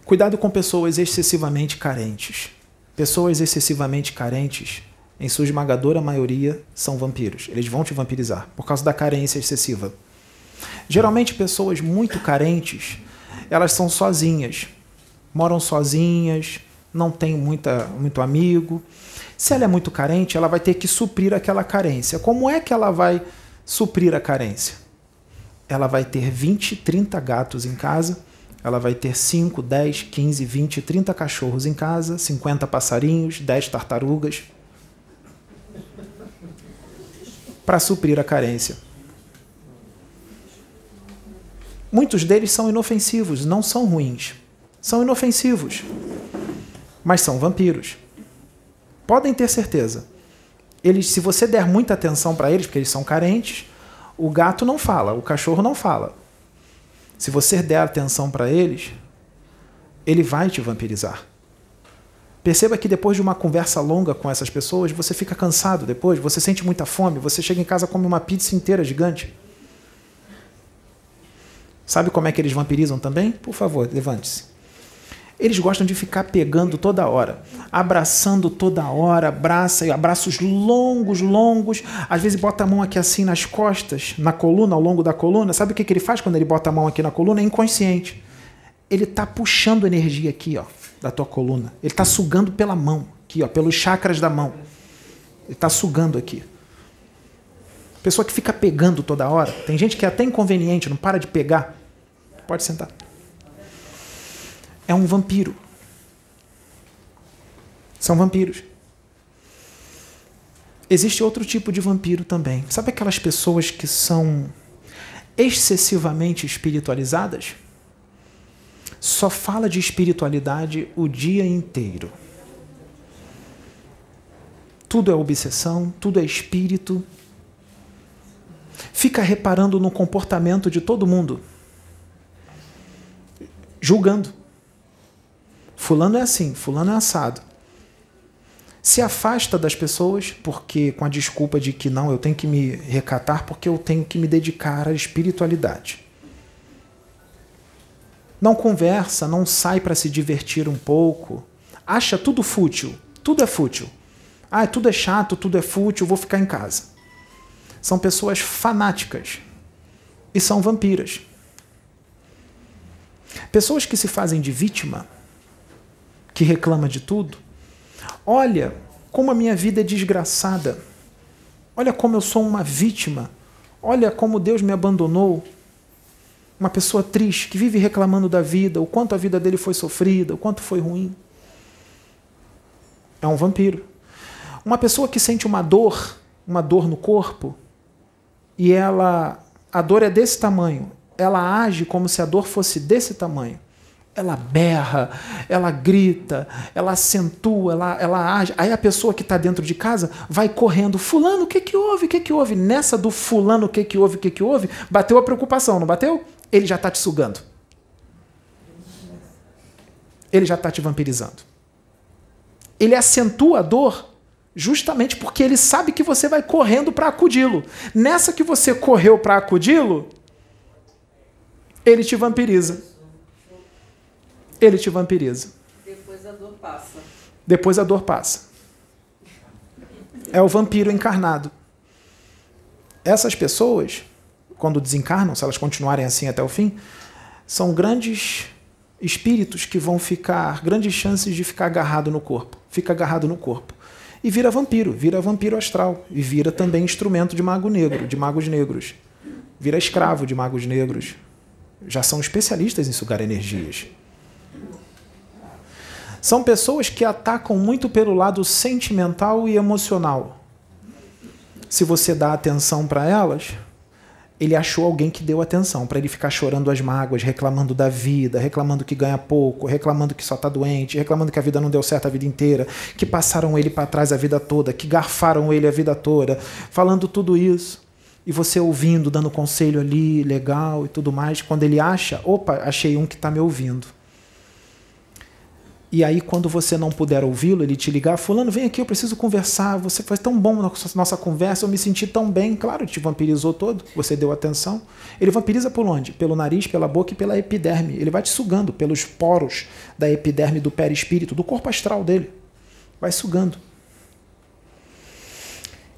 Cuidado com pessoas excessivamente carentes. Pessoas excessivamente carentes, em sua esmagadora maioria, são vampiros. Eles vão te vampirizar por causa da carência excessiva. Geralmente, pessoas muito carentes, elas são sozinhas, moram sozinhas, não têm muita, muito amigo. Se ela é muito carente, ela vai ter que suprir aquela carência. Como é que ela vai suprir a carência? Ela vai ter 20, 30 gatos em casa ela vai ter 5, 10, 15, 20, 30 cachorros em casa, 50 passarinhos, 10 tartarugas. Para suprir a carência. Muitos deles são inofensivos, não são ruins. São inofensivos, mas são vampiros. Podem ter certeza. Eles, se você der muita atenção para eles, porque eles são carentes, o gato não fala, o cachorro não fala. Se você der atenção para eles, ele vai te vampirizar. Perceba que depois de uma conversa longa com essas pessoas, você fica cansado depois, você sente muita fome, você chega em casa come uma pizza inteira gigante. Sabe como é que eles vampirizam também? Por favor, levante-se. Eles gostam de ficar pegando toda hora, abraçando toda hora, abraça, abraços longos, longos. Às vezes bota a mão aqui assim nas costas, na coluna, ao longo da coluna. Sabe o que, que ele faz quando ele bota a mão aqui na coluna? É inconsciente. Ele está puxando energia aqui, ó, da tua coluna. Ele está sugando pela mão, aqui, ó, pelos chakras da mão. Ele está sugando aqui. Pessoa que fica pegando toda hora. Tem gente que é até inconveniente, não para de pegar. Pode sentar é um vampiro. São vampiros. Existe outro tipo de vampiro também. Sabe aquelas pessoas que são excessivamente espiritualizadas? Só fala de espiritualidade o dia inteiro. Tudo é obsessão, tudo é espírito. Fica reparando no comportamento de todo mundo, julgando. Fulano é assim, fulano é assado. Se afasta das pessoas porque com a desculpa de que não, eu tenho que me recatar porque eu tenho que me dedicar à espiritualidade. Não conversa, não sai para se divertir um pouco. Acha tudo fútil. Tudo é fútil. Ah, tudo é chato, tudo é fútil, vou ficar em casa. São pessoas fanáticas e são vampiras. Pessoas que se fazem de vítima que reclama de tudo. Olha como a minha vida é desgraçada. Olha como eu sou uma vítima. Olha como Deus me abandonou. Uma pessoa triste que vive reclamando da vida, o quanto a vida dele foi sofrida, o quanto foi ruim. É um vampiro. Uma pessoa que sente uma dor, uma dor no corpo, e ela a dor é desse tamanho, ela age como se a dor fosse desse tamanho ela berra, ela grita, ela acentua, ela, ela age. Aí a pessoa que está dentro de casa vai correndo. Fulano, o que, que houve? O que, que houve? Nessa do fulano, o que, que houve? O que, que houve? Bateu a preocupação, não bateu? Ele já está te sugando. Ele já está te vampirizando. Ele acentua a dor justamente porque ele sabe que você vai correndo para acudi-lo. Nessa que você correu para acudi-lo, ele te vampiriza ele te vampiriza. Depois a dor passa. Depois a dor passa. É o vampiro encarnado. Essas pessoas, quando desencarnam, se elas continuarem assim até o fim, são grandes espíritos que vão ficar, grandes chances de ficar agarrado no corpo. Fica agarrado no corpo. E vira vampiro, vira vampiro astral. E vira também instrumento de mago negro, de magos negros. Vira escravo de magos negros. Já são especialistas em sugar energias. São pessoas que atacam muito pelo lado sentimental e emocional. Se você dá atenção para elas, ele achou alguém que deu atenção para ele ficar chorando as mágoas, reclamando da vida, reclamando que ganha pouco, reclamando que só está doente, reclamando que a vida não deu certo a vida inteira, que passaram ele para trás a vida toda, que garfaram ele a vida toda, falando tudo isso. E você ouvindo, dando conselho ali, legal e tudo mais, quando ele acha, opa, achei um que está me ouvindo. E aí, quando você não puder ouvi-lo, ele te ligar, fulano, vem aqui, eu preciso conversar, você foi tão bom na nossa conversa, eu me senti tão bem. Claro, te vampirizou todo, você deu atenção. Ele vampiriza por onde? Pelo nariz, pela boca e pela epiderme. Ele vai te sugando pelos poros da epiderme do perispírito, do corpo astral dele. Vai sugando.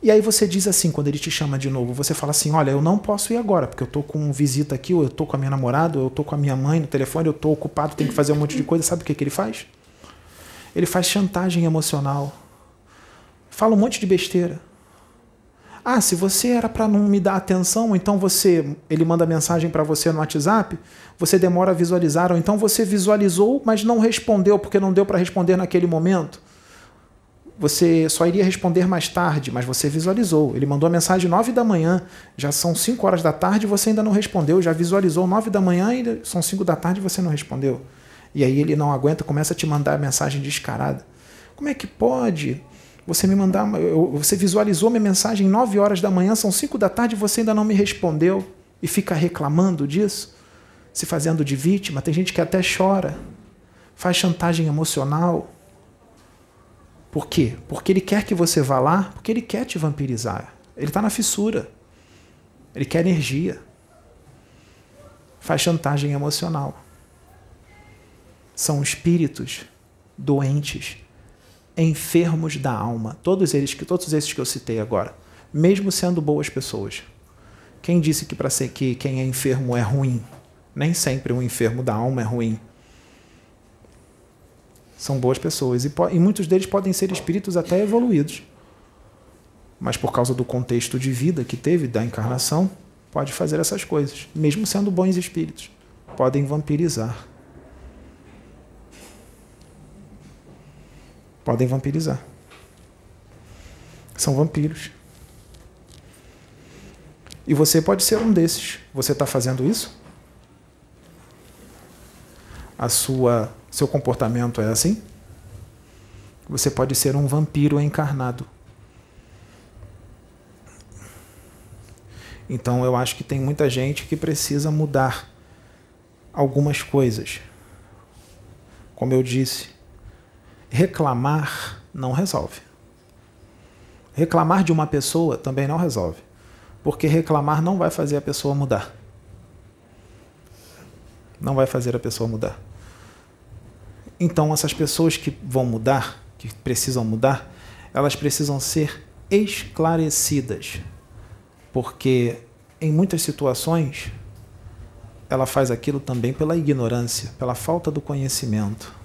E aí você diz assim, quando ele te chama de novo, você fala assim, olha, eu não posso ir agora, porque eu tô com visita aqui, ou eu tô com a minha namorada, ou eu tô com a minha mãe no telefone, eu tô ocupado, tenho que fazer um monte de coisa. Sabe o que, que ele faz? Ele faz chantagem emocional. Fala um monte de besteira. Ah, se você era para não me dar atenção, então você, ele manda mensagem para você no WhatsApp, você demora a visualizar, ou então você visualizou, mas não respondeu porque não deu para responder naquele momento. você só iria responder mais tarde, mas você visualizou. Ele mandou a mensagem 9 da manhã, já são 5 horas da tarde você ainda não respondeu. Já visualizou 9 da manhã e são 5 da tarde você não respondeu. E aí ele não aguenta, começa a te mandar mensagem descarada. Como é que pode? Você me mandar, você visualizou minha mensagem 9 horas da manhã, são 5 da tarde e você ainda não me respondeu e fica reclamando disso, se fazendo de vítima. Tem gente que até chora, faz chantagem emocional por quê? Porque ele quer que você vá lá, porque ele quer te vampirizar. Ele está na fissura. Ele quer energia. Faz chantagem emocional. São espíritos doentes, enfermos da alma. Todos eles, todos esses que eu citei agora, mesmo sendo boas pessoas. Quem disse que para ser que quem é enfermo é ruim? Nem sempre um enfermo da alma é ruim são boas pessoas e, e muitos deles podem ser espíritos até evoluídos. Mas por causa do contexto de vida que teve da encarnação, pode fazer essas coisas, mesmo sendo bons espíritos. Podem vampirizar. Podem vampirizar. São vampiros. E você pode ser um desses. Você está fazendo isso? A sua seu comportamento é assim, você pode ser um vampiro encarnado. Então eu acho que tem muita gente que precisa mudar algumas coisas. Como eu disse, reclamar não resolve. Reclamar de uma pessoa também não resolve. Porque reclamar não vai fazer a pessoa mudar. Não vai fazer a pessoa mudar. Então, essas pessoas que vão mudar, que precisam mudar, elas precisam ser esclarecidas. Porque em muitas situações ela faz aquilo também pela ignorância, pela falta do conhecimento.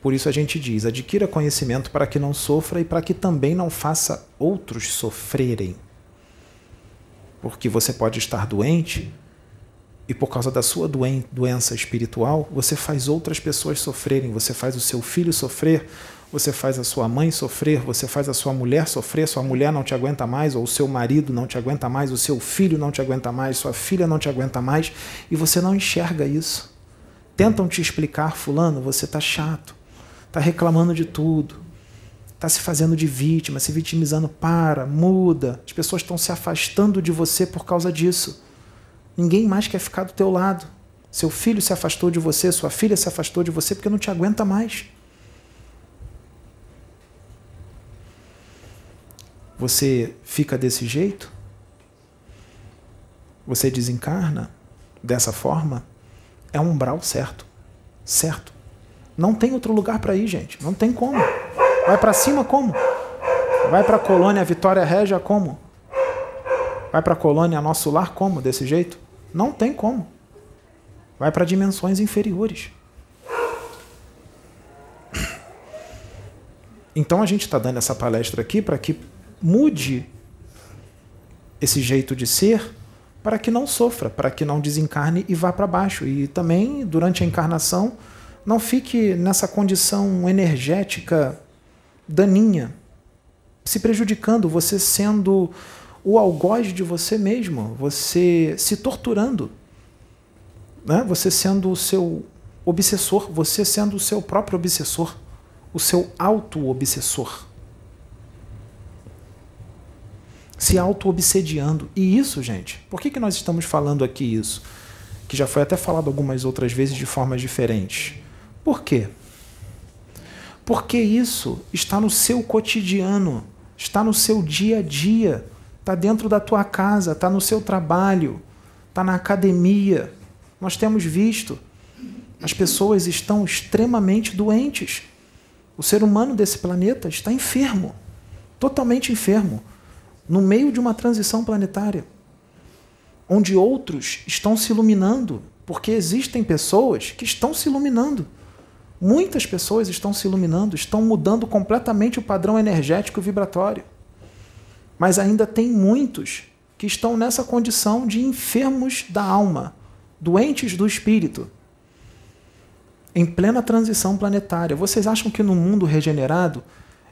Por isso a gente diz: adquira conhecimento para que não sofra e para que também não faça outros sofrerem. Porque você pode estar doente e por causa da sua doen doença espiritual, você faz outras pessoas sofrerem, você faz o seu filho sofrer, você faz a sua mãe sofrer, você faz a sua mulher sofrer, sua mulher não te aguenta mais, ou o seu marido não te aguenta mais, o seu filho não te aguenta mais, sua filha não te aguenta mais, e você não enxerga isso. Tentam te explicar, fulano, você está chato, está reclamando de tudo, está se fazendo de vítima, se vitimizando, para, muda. As pessoas estão se afastando de você por causa disso. Ninguém mais quer ficar do teu lado. Seu filho se afastou de você, sua filha se afastou de você porque não te aguenta mais. Você fica desse jeito? Você desencarna dessa forma? É um umbral certo. Certo. Não tem outro lugar para ir, gente. Não tem como. Vai para cima como? Vai para colônia Vitória Régia como? Vai para colônia Nosso Lar como? Desse jeito? Não tem como. Vai para dimensões inferiores. Então a gente está dando essa palestra aqui para que mude esse jeito de ser, para que não sofra, para que não desencarne e vá para baixo. E também, durante a encarnação, não fique nessa condição energética daninha, se prejudicando, você sendo o algoz de você mesmo, você se torturando, né? você sendo o seu obsessor, você sendo o seu próprio obsessor, o seu auto-obsessor. Se auto-obsediando. E isso, gente, por que, que nós estamos falando aqui isso? Que já foi até falado algumas outras vezes de formas diferentes. Por quê? Porque isso está no seu cotidiano, está no seu dia a dia está dentro da tua casa, está no seu trabalho, está na academia. Nós temos visto, as pessoas estão extremamente doentes. O ser humano desse planeta está enfermo, totalmente enfermo, no meio de uma transição planetária, onde outros estão se iluminando, porque existem pessoas que estão se iluminando. Muitas pessoas estão se iluminando, estão mudando completamente o padrão energético vibratório. Mas ainda tem muitos que estão nessa condição de enfermos da alma, doentes do espírito. em plena transição planetária. Vocês acham que no mundo regenerado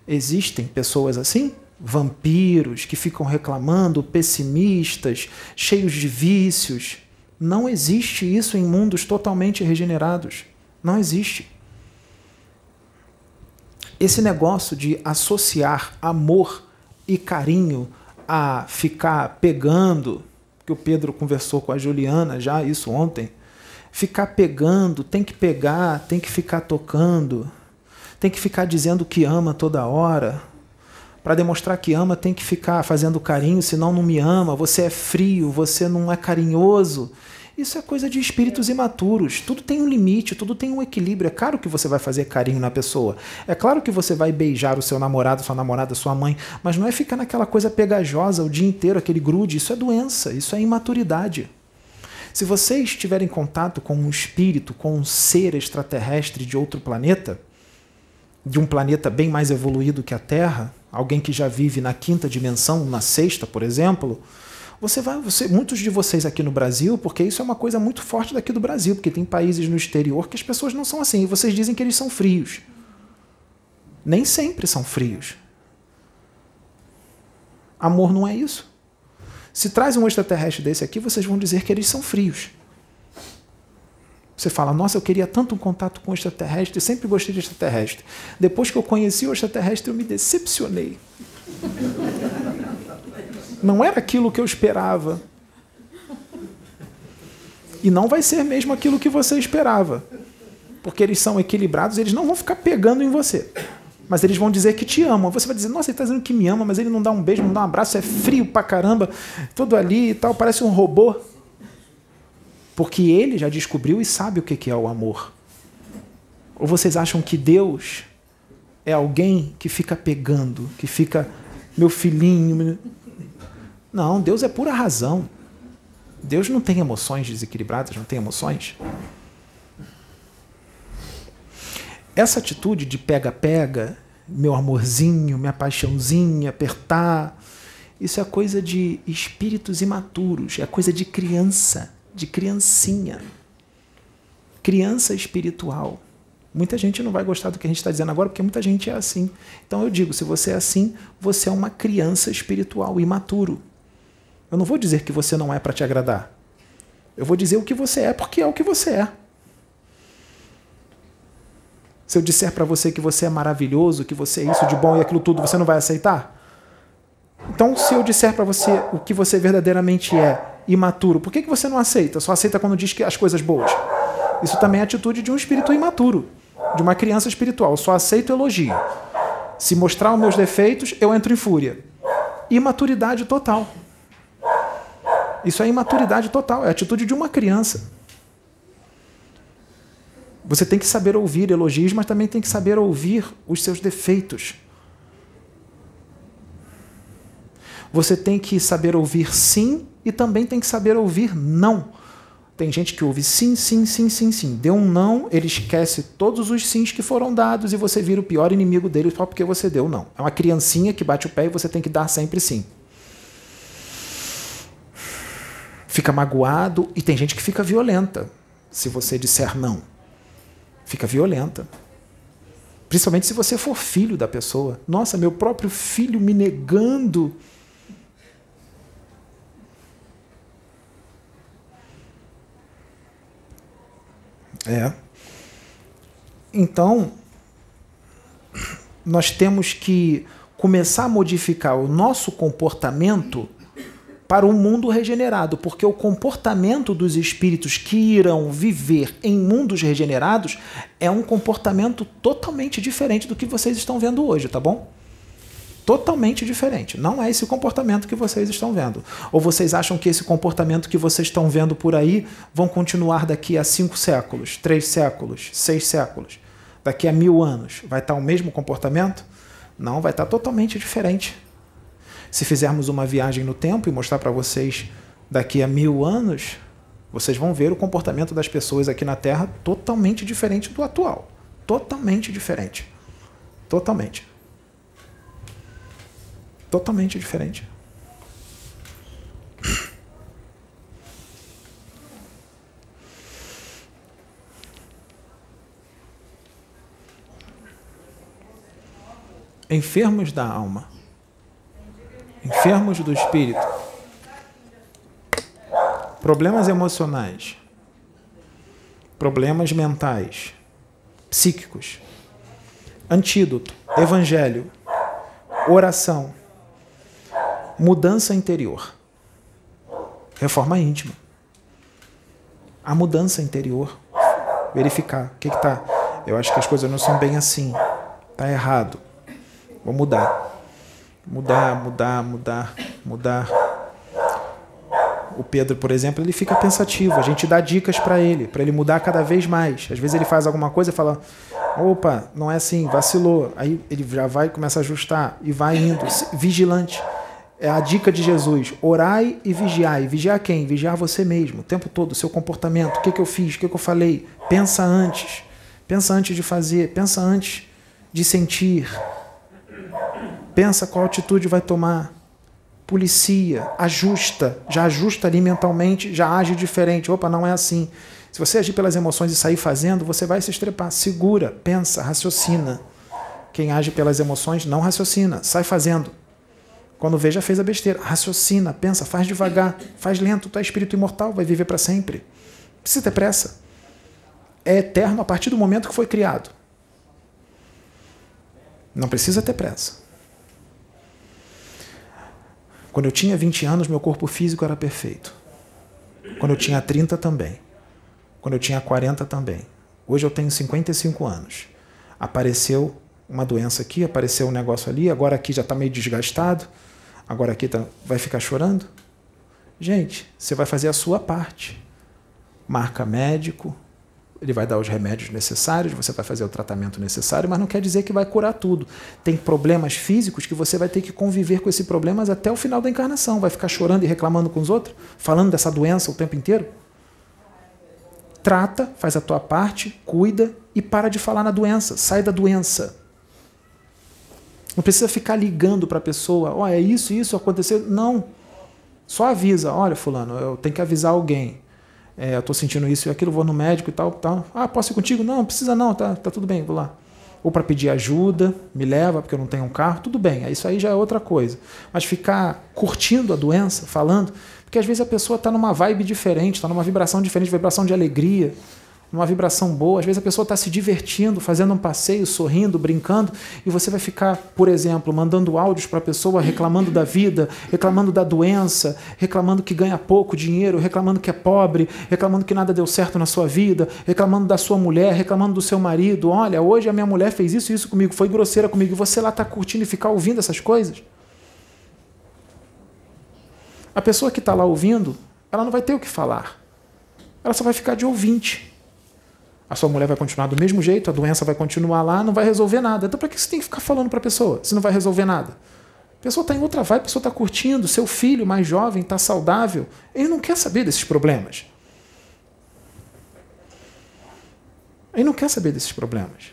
existem pessoas assim? Vampiros que ficam reclamando, pessimistas, cheios de vícios. Não existe isso em mundos totalmente regenerados. Não existe. Esse negócio de associar amor e carinho a ficar pegando, que o Pedro conversou com a Juliana já isso ontem, ficar pegando, tem que pegar, tem que ficar tocando, tem que ficar dizendo que ama toda hora. Para demonstrar que ama, tem que ficar fazendo carinho, senão não me ama. Você é frio, você não é carinhoso. Isso é coisa de espíritos imaturos. Tudo tem um limite, tudo tem um equilíbrio. É claro que você vai fazer carinho na pessoa. É claro que você vai beijar o seu namorado, sua namorada, sua mãe. Mas não é ficar naquela coisa pegajosa o dia inteiro, aquele grude. Isso é doença, isso é imaturidade. Se você estiver em contato com um espírito, com um ser extraterrestre de outro planeta, de um planeta bem mais evoluído que a Terra, alguém que já vive na quinta dimensão, na sexta, por exemplo, você vai, você, muitos de vocês aqui no Brasil, porque isso é uma coisa muito forte daqui do Brasil, porque tem países no exterior que as pessoas não são assim, e vocês dizem que eles são frios. Nem sempre são frios. Amor não é isso. Se traz um extraterrestre desse aqui, vocês vão dizer que eles são frios. Você fala, nossa, eu queria tanto um contato com o extraterrestre, sempre gostei de extraterrestre. Depois que eu conheci o extraterrestre, eu me decepcionei. Não era aquilo que eu esperava. E não vai ser mesmo aquilo que você esperava. Porque eles são equilibrados, eles não vão ficar pegando em você. Mas eles vão dizer que te amam. Você vai dizer, nossa, ele está dizendo que me ama, mas ele não dá um beijo, não dá um abraço, é frio pra caramba, todo ali e tal, parece um robô. Porque ele já descobriu e sabe o que é o amor. Ou vocês acham que Deus é alguém que fica pegando, que fica, meu filhinho, não, Deus é pura razão. Deus não tem emoções desequilibradas, não tem emoções. Essa atitude de pega-pega, meu amorzinho, minha paixãozinha, apertar, isso é coisa de espíritos imaturos, é coisa de criança, de criancinha. Criança espiritual. Muita gente não vai gostar do que a gente está dizendo agora, porque muita gente é assim. Então eu digo: se você é assim, você é uma criança espiritual, imaturo. Eu não vou dizer que você não é para te agradar. Eu vou dizer o que você é porque é o que você é. Se eu disser para você que você é maravilhoso, que você é isso de bom e aquilo tudo, você não vai aceitar? Então, se eu disser para você o que você verdadeiramente é, imaturo, por que, que você não aceita? Só aceita quando diz que as coisas boas. Isso também é atitude de um espírito imaturo, de uma criança espiritual. Só aceito elogio. Se mostrar os meus defeitos, eu entro em fúria. Imaturidade total. Isso é imaturidade total, é a atitude de uma criança. Você tem que saber ouvir elogios, mas também tem que saber ouvir os seus defeitos. Você tem que saber ouvir sim e também tem que saber ouvir não. Tem gente que ouve sim, sim, sim, sim, sim. Deu um não, ele esquece todos os sims que foram dados e você vira o pior inimigo dele só porque você deu não. É uma criancinha que bate o pé e você tem que dar sempre sim. Fica magoado e tem gente que fica violenta se você disser não. Fica violenta. Principalmente se você for filho da pessoa. Nossa, meu próprio filho me negando. É. Então, nós temos que começar a modificar o nosso comportamento para um mundo regenerado, porque o comportamento dos espíritos que irão viver em mundos regenerados é um comportamento totalmente diferente do que vocês estão vendo hoje, tá bom? Totalmente diferente. Não é esse comportamento que vocês estão vendo. Ou vocês acham que esse comportamento que vocês estão vendo por aí vão continuar daqui a cinco séculos, três séculos, seis séculos? Daqui a mil anos vai estar o mesmo comportamento? Não, vai estar totalmente diferente. Se fizermos uma viagem no tempo e mostrar para vocês daqui a mil anos, vocês vão ver o comportamento das pessoas aqui na Terra totalmente diferente do atual. Totalmente diferente. Totalmente. Totalmente diferente. Enfermos da alma enfermos do espírito, problemas emocionais, problemas mentais, psíquicos, antídoto, evangelho, oração, mudança interior, reforma íntima, a mudança interior, verificar o que está. Eu acho que as coisas não são bem assim, está errado, vou mudar, mudar, mudar, mudar, mudar. O Pedro, por exemplo, ele fica pensativo. A gente dá dicas para ele, para ele mudar cada vez mais. Às vezes ele faz alguma coisa e fala: opa, não é assim, vacilou. Aí ele já vai começa a ajustar e vai indo, vigilante. É a dica de Jesus: orai e vigiai. Vigiar quem? Vigiar você mesmo, o tempo todo, seu comportamento. O que, que eu fiz? O que, que eu falei? Pensa antes. Pensa antes de fazer. Pensa antes de sentir. Pensa qual atitude vai tomar. Policia, ajusta, já ajusta ali mentalmente, já age diferente. Opa, não é assim. Se você agir pelas emoções e sair fazendo, você vai se estrepar. Segura, pensa, raciocina. Quem age pelas emoções não raciocina, sai fazendo. Quando vê, já fez a besteira. Raciocina, pensa, faz devagar, faz lento. Tu é espírito imortal, vai viver para sempre. Precisa ter pressa. É eterno a partir do momento que foi criado. Não precisa ter pressa. Quando eu tinha 20 anos, meu corpo físico era perfeito. Quando eu tinha 30 também. Quando eu tinha 40 também. Hoje eu tenho 55 anos. Apareceu uma doença aqui, apareceu um negócio ali, agora aqui já está meio desgastado, agora aqui tá, vai ficar chorando? Gente, você vai fazer a sua parte. Marca médico, ele vai dar os remédios necessários, você vai fazer o tratamento necessário, mas não quer dizer que vai curar tudo. Tem problemas físicos que você vai ter que conviver com esses problemas até o final da encarnação. Vai ficar chorando e reclamando com os outros, falando dessa doença o tempo inteiro? trata, faz a tua parte, cuida e para de falar na doença, sai da doença. Não precisa ficar ligando para a pessoa, ó, oh, é isso, isso aconteceu. Não. Só avisa, olha, fulano, eu tenho que avisar alguém. É, eu estou sentindo isso e aquilo, vou no médico e tal, tal. Ah, posso ir contigo? Não, precisa não, tá, tá tudo bem, vou lá. Ou para pedir ajuda, me leva porque eu não tenho um carro, tudo bem, isso aí já é outra coisa. Mas ficar curtindo a doença, falando, porque às vezes a pessoa está numa vibe diferente, está numa vibração diferente, vibração de alegria, numa vibração boa. Às vezes a pessoa está se divertindo, fazendo um passeio, sorrindo, brincando, e você vai ficar, por exemplo, mandando áudios para a pessoa reclamando da vida, reclamando da doença, reclamando que ganha pouco dinheiro, reclamando que é pobre, reclamando que nada deu certo na sua vida, reclamando da sua mulher, reclamando do seu marido. Olha, hoje a minha mulher fez isso e isso comigo, foi grosseira comigo, e você lá está curtindo e ficar ouvindo essas coisas? A pessoa que está lá ouvindo, ela não vai ter o que falar. Ela só vai ficar de ouvinte. A sua mulher vai continuar do mesmo jeito, a doença vai continuar lá, não vai resolver nada. Então, para que você tem que ficar falando para a pessoa se não vai resolver nada? A pessoa está em outra vibe, a pessoa está curtindo, seu filho mais jovem está saudável. Ele não quer saber desses problemas. Ele não quer saber desses problemas.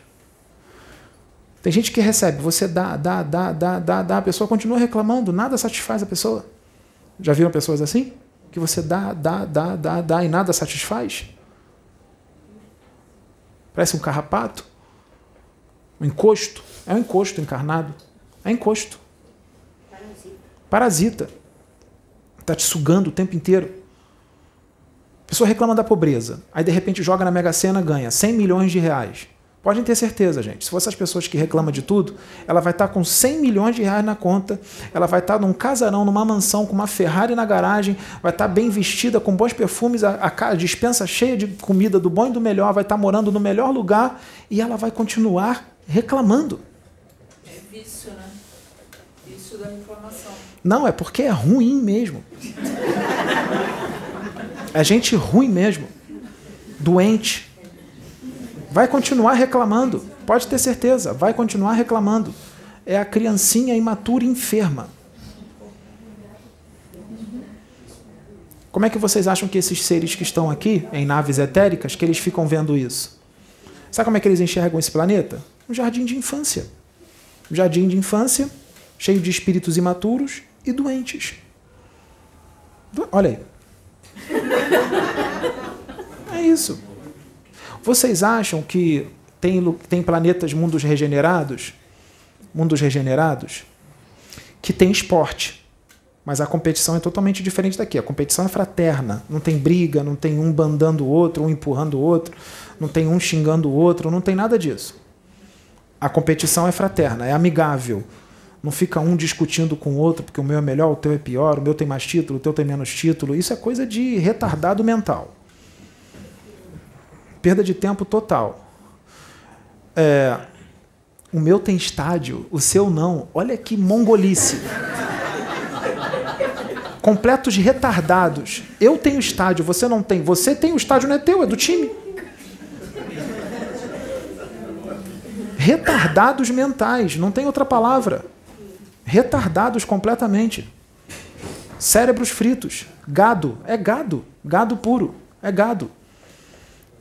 Tem gente que recebe, você dá, dá, dá, dá, dá, dá, a pessoa continua reclamando, nada satisfaz a pessoa. Já viram pessoas assim? Que você dá, dá, dá, dá, dá e nada satisfaz? Parece um carrapato? Um encosto? É um encosto encarnado. É encosto. Parasita. Parasita. Está te sugando o tempo inteiro. A pessoa reclama da pobreza. Aí de repente joga na Mega Sena ganha 100 milhões de reais. Podem ter certeza, gente. Se fosse as pessoas que reclamam de tudo, ela vai estar com 100 milhões de reais na conta, ela vai estar num casarão, numa mansão, com uma Ferrari na garagem, vai estar bem vestida, com bons perfumes, a, a dispensa cheia de comida do bom e do melhor, vai estar morando no melhor lugar e ela vai continuar reclamando. É vício, né? Vício da informação. Não, é porque é ruim mesmo. É gente ruim mesmo. Doente Vai continuar reclamando, pode ter certeza, vai continuar reclamando. É a criancinha imatura enferma. Como é que vocês acham que esses seres que estão aqui, em naves etéricas, que eles ficam vendo isso? Sabe como é que eles enxergam esse planeta? Um jardim de infância. Um jardim de infância cheio de espíritos imaturos e doentes. Olha aí. É isso. Vocês acham que tem, tem planetas, mundos regenerados? mundo dos regenerados, que tem esporte. Mas a competição é totalmente diferente daqui. A competição é fraterna. Não tem briga, não tem um bandando o outro, um empurrando o outro, não tem um xingando o outro, não tem nada disso. A competição é fraterna, é amigável. Não fica um discutindo com o outro porque o meu é melhor, o teu é pior, o meu tem mais título, o teu tem menos título. Isso é coisa de retardado mental. Perda de tempo total. É, o meu tem estádio, o seu não. Olha que mongolice. Completos retardados. Eu tenho estádio, você não tem. Você tem o estádio, não é teu, é do time. Retardados mentais, não tem outra palavra. Retardados completamente. Cérebros fritos. Gado. É gado. Gado puro. É gado.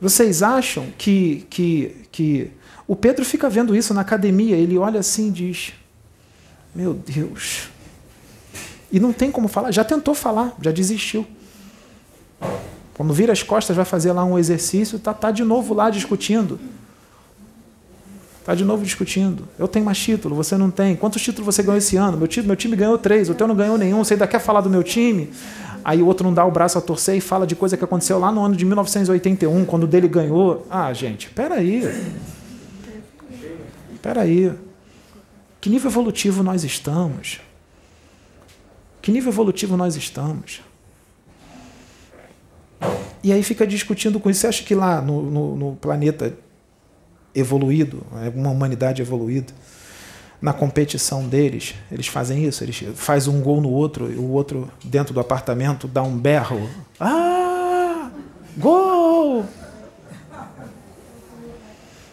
Vocês acham que, que, que o Pedro fica vendo isso na academia, ele olha assim e diz: Meu Deus. E não tem como falar, já tentou falar, já desistiu. Quando vira as costas, vai fazer lá um exercício, tá, tá de novo lá discutindo. Tá de novo discutindo. Eu tenho mais título, você não tem. Quantos títulos você ganhou esse ano? Meu time, meu time ganhou três, o teu não ganhou nenhum. Você ainda quer falar do meu time? Aí o outro não dá o braço a torcer e fala de coisa que aconteceu lá no ano de 1981, quando o dele ganhou. Ah, gente, peraí. Espera aí. Que nível evolutivo nós estamos? Que nível evolutivo nós estamos? E aí fica discutindo com isso. Você acha que lá no, no, no planeta evoluído, uma humanidade evoluída, na competição deles, eles fazem isso? Eles fazem um gol no outro e o outro, dentro do apartamento, dá um berro. Ah! Gol!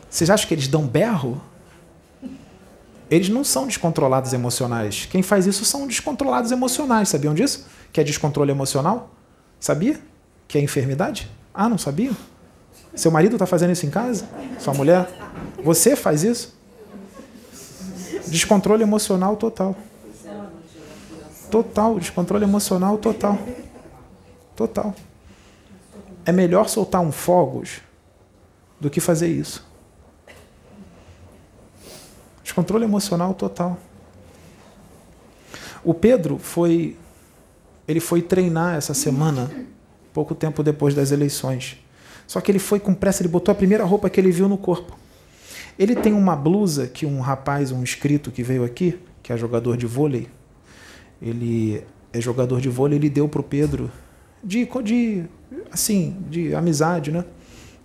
Vocês acham que eles dão berro? eles não são descontrolados emocionais. Quem faz isso são descontrolados emocionais. Sabiam disso? Que é descontrole emocional? Sabia? Que é enfermidade? Ah, não sabia? Seu marido está fazendo isso em casa? Sua mulher? Você faz isso? Descontrole emocional total. Total, descontrole emocional total. Total. É melhor soltar um fogos do que fazer isso. Descontrole emocional total. O Pedro foi ele foi treinar essa semana, pouco tempo depois das eleições. Só que ele foi com pressa, ele botou a primeira roupa que ele viu no corpo. Ele tem uma blusa que um rapaz, um inscrito que veio aqui, que é jogador de vôlei, ele é jogador de vôlei, ele deu para o Pedro de, de assim, de amizade, né?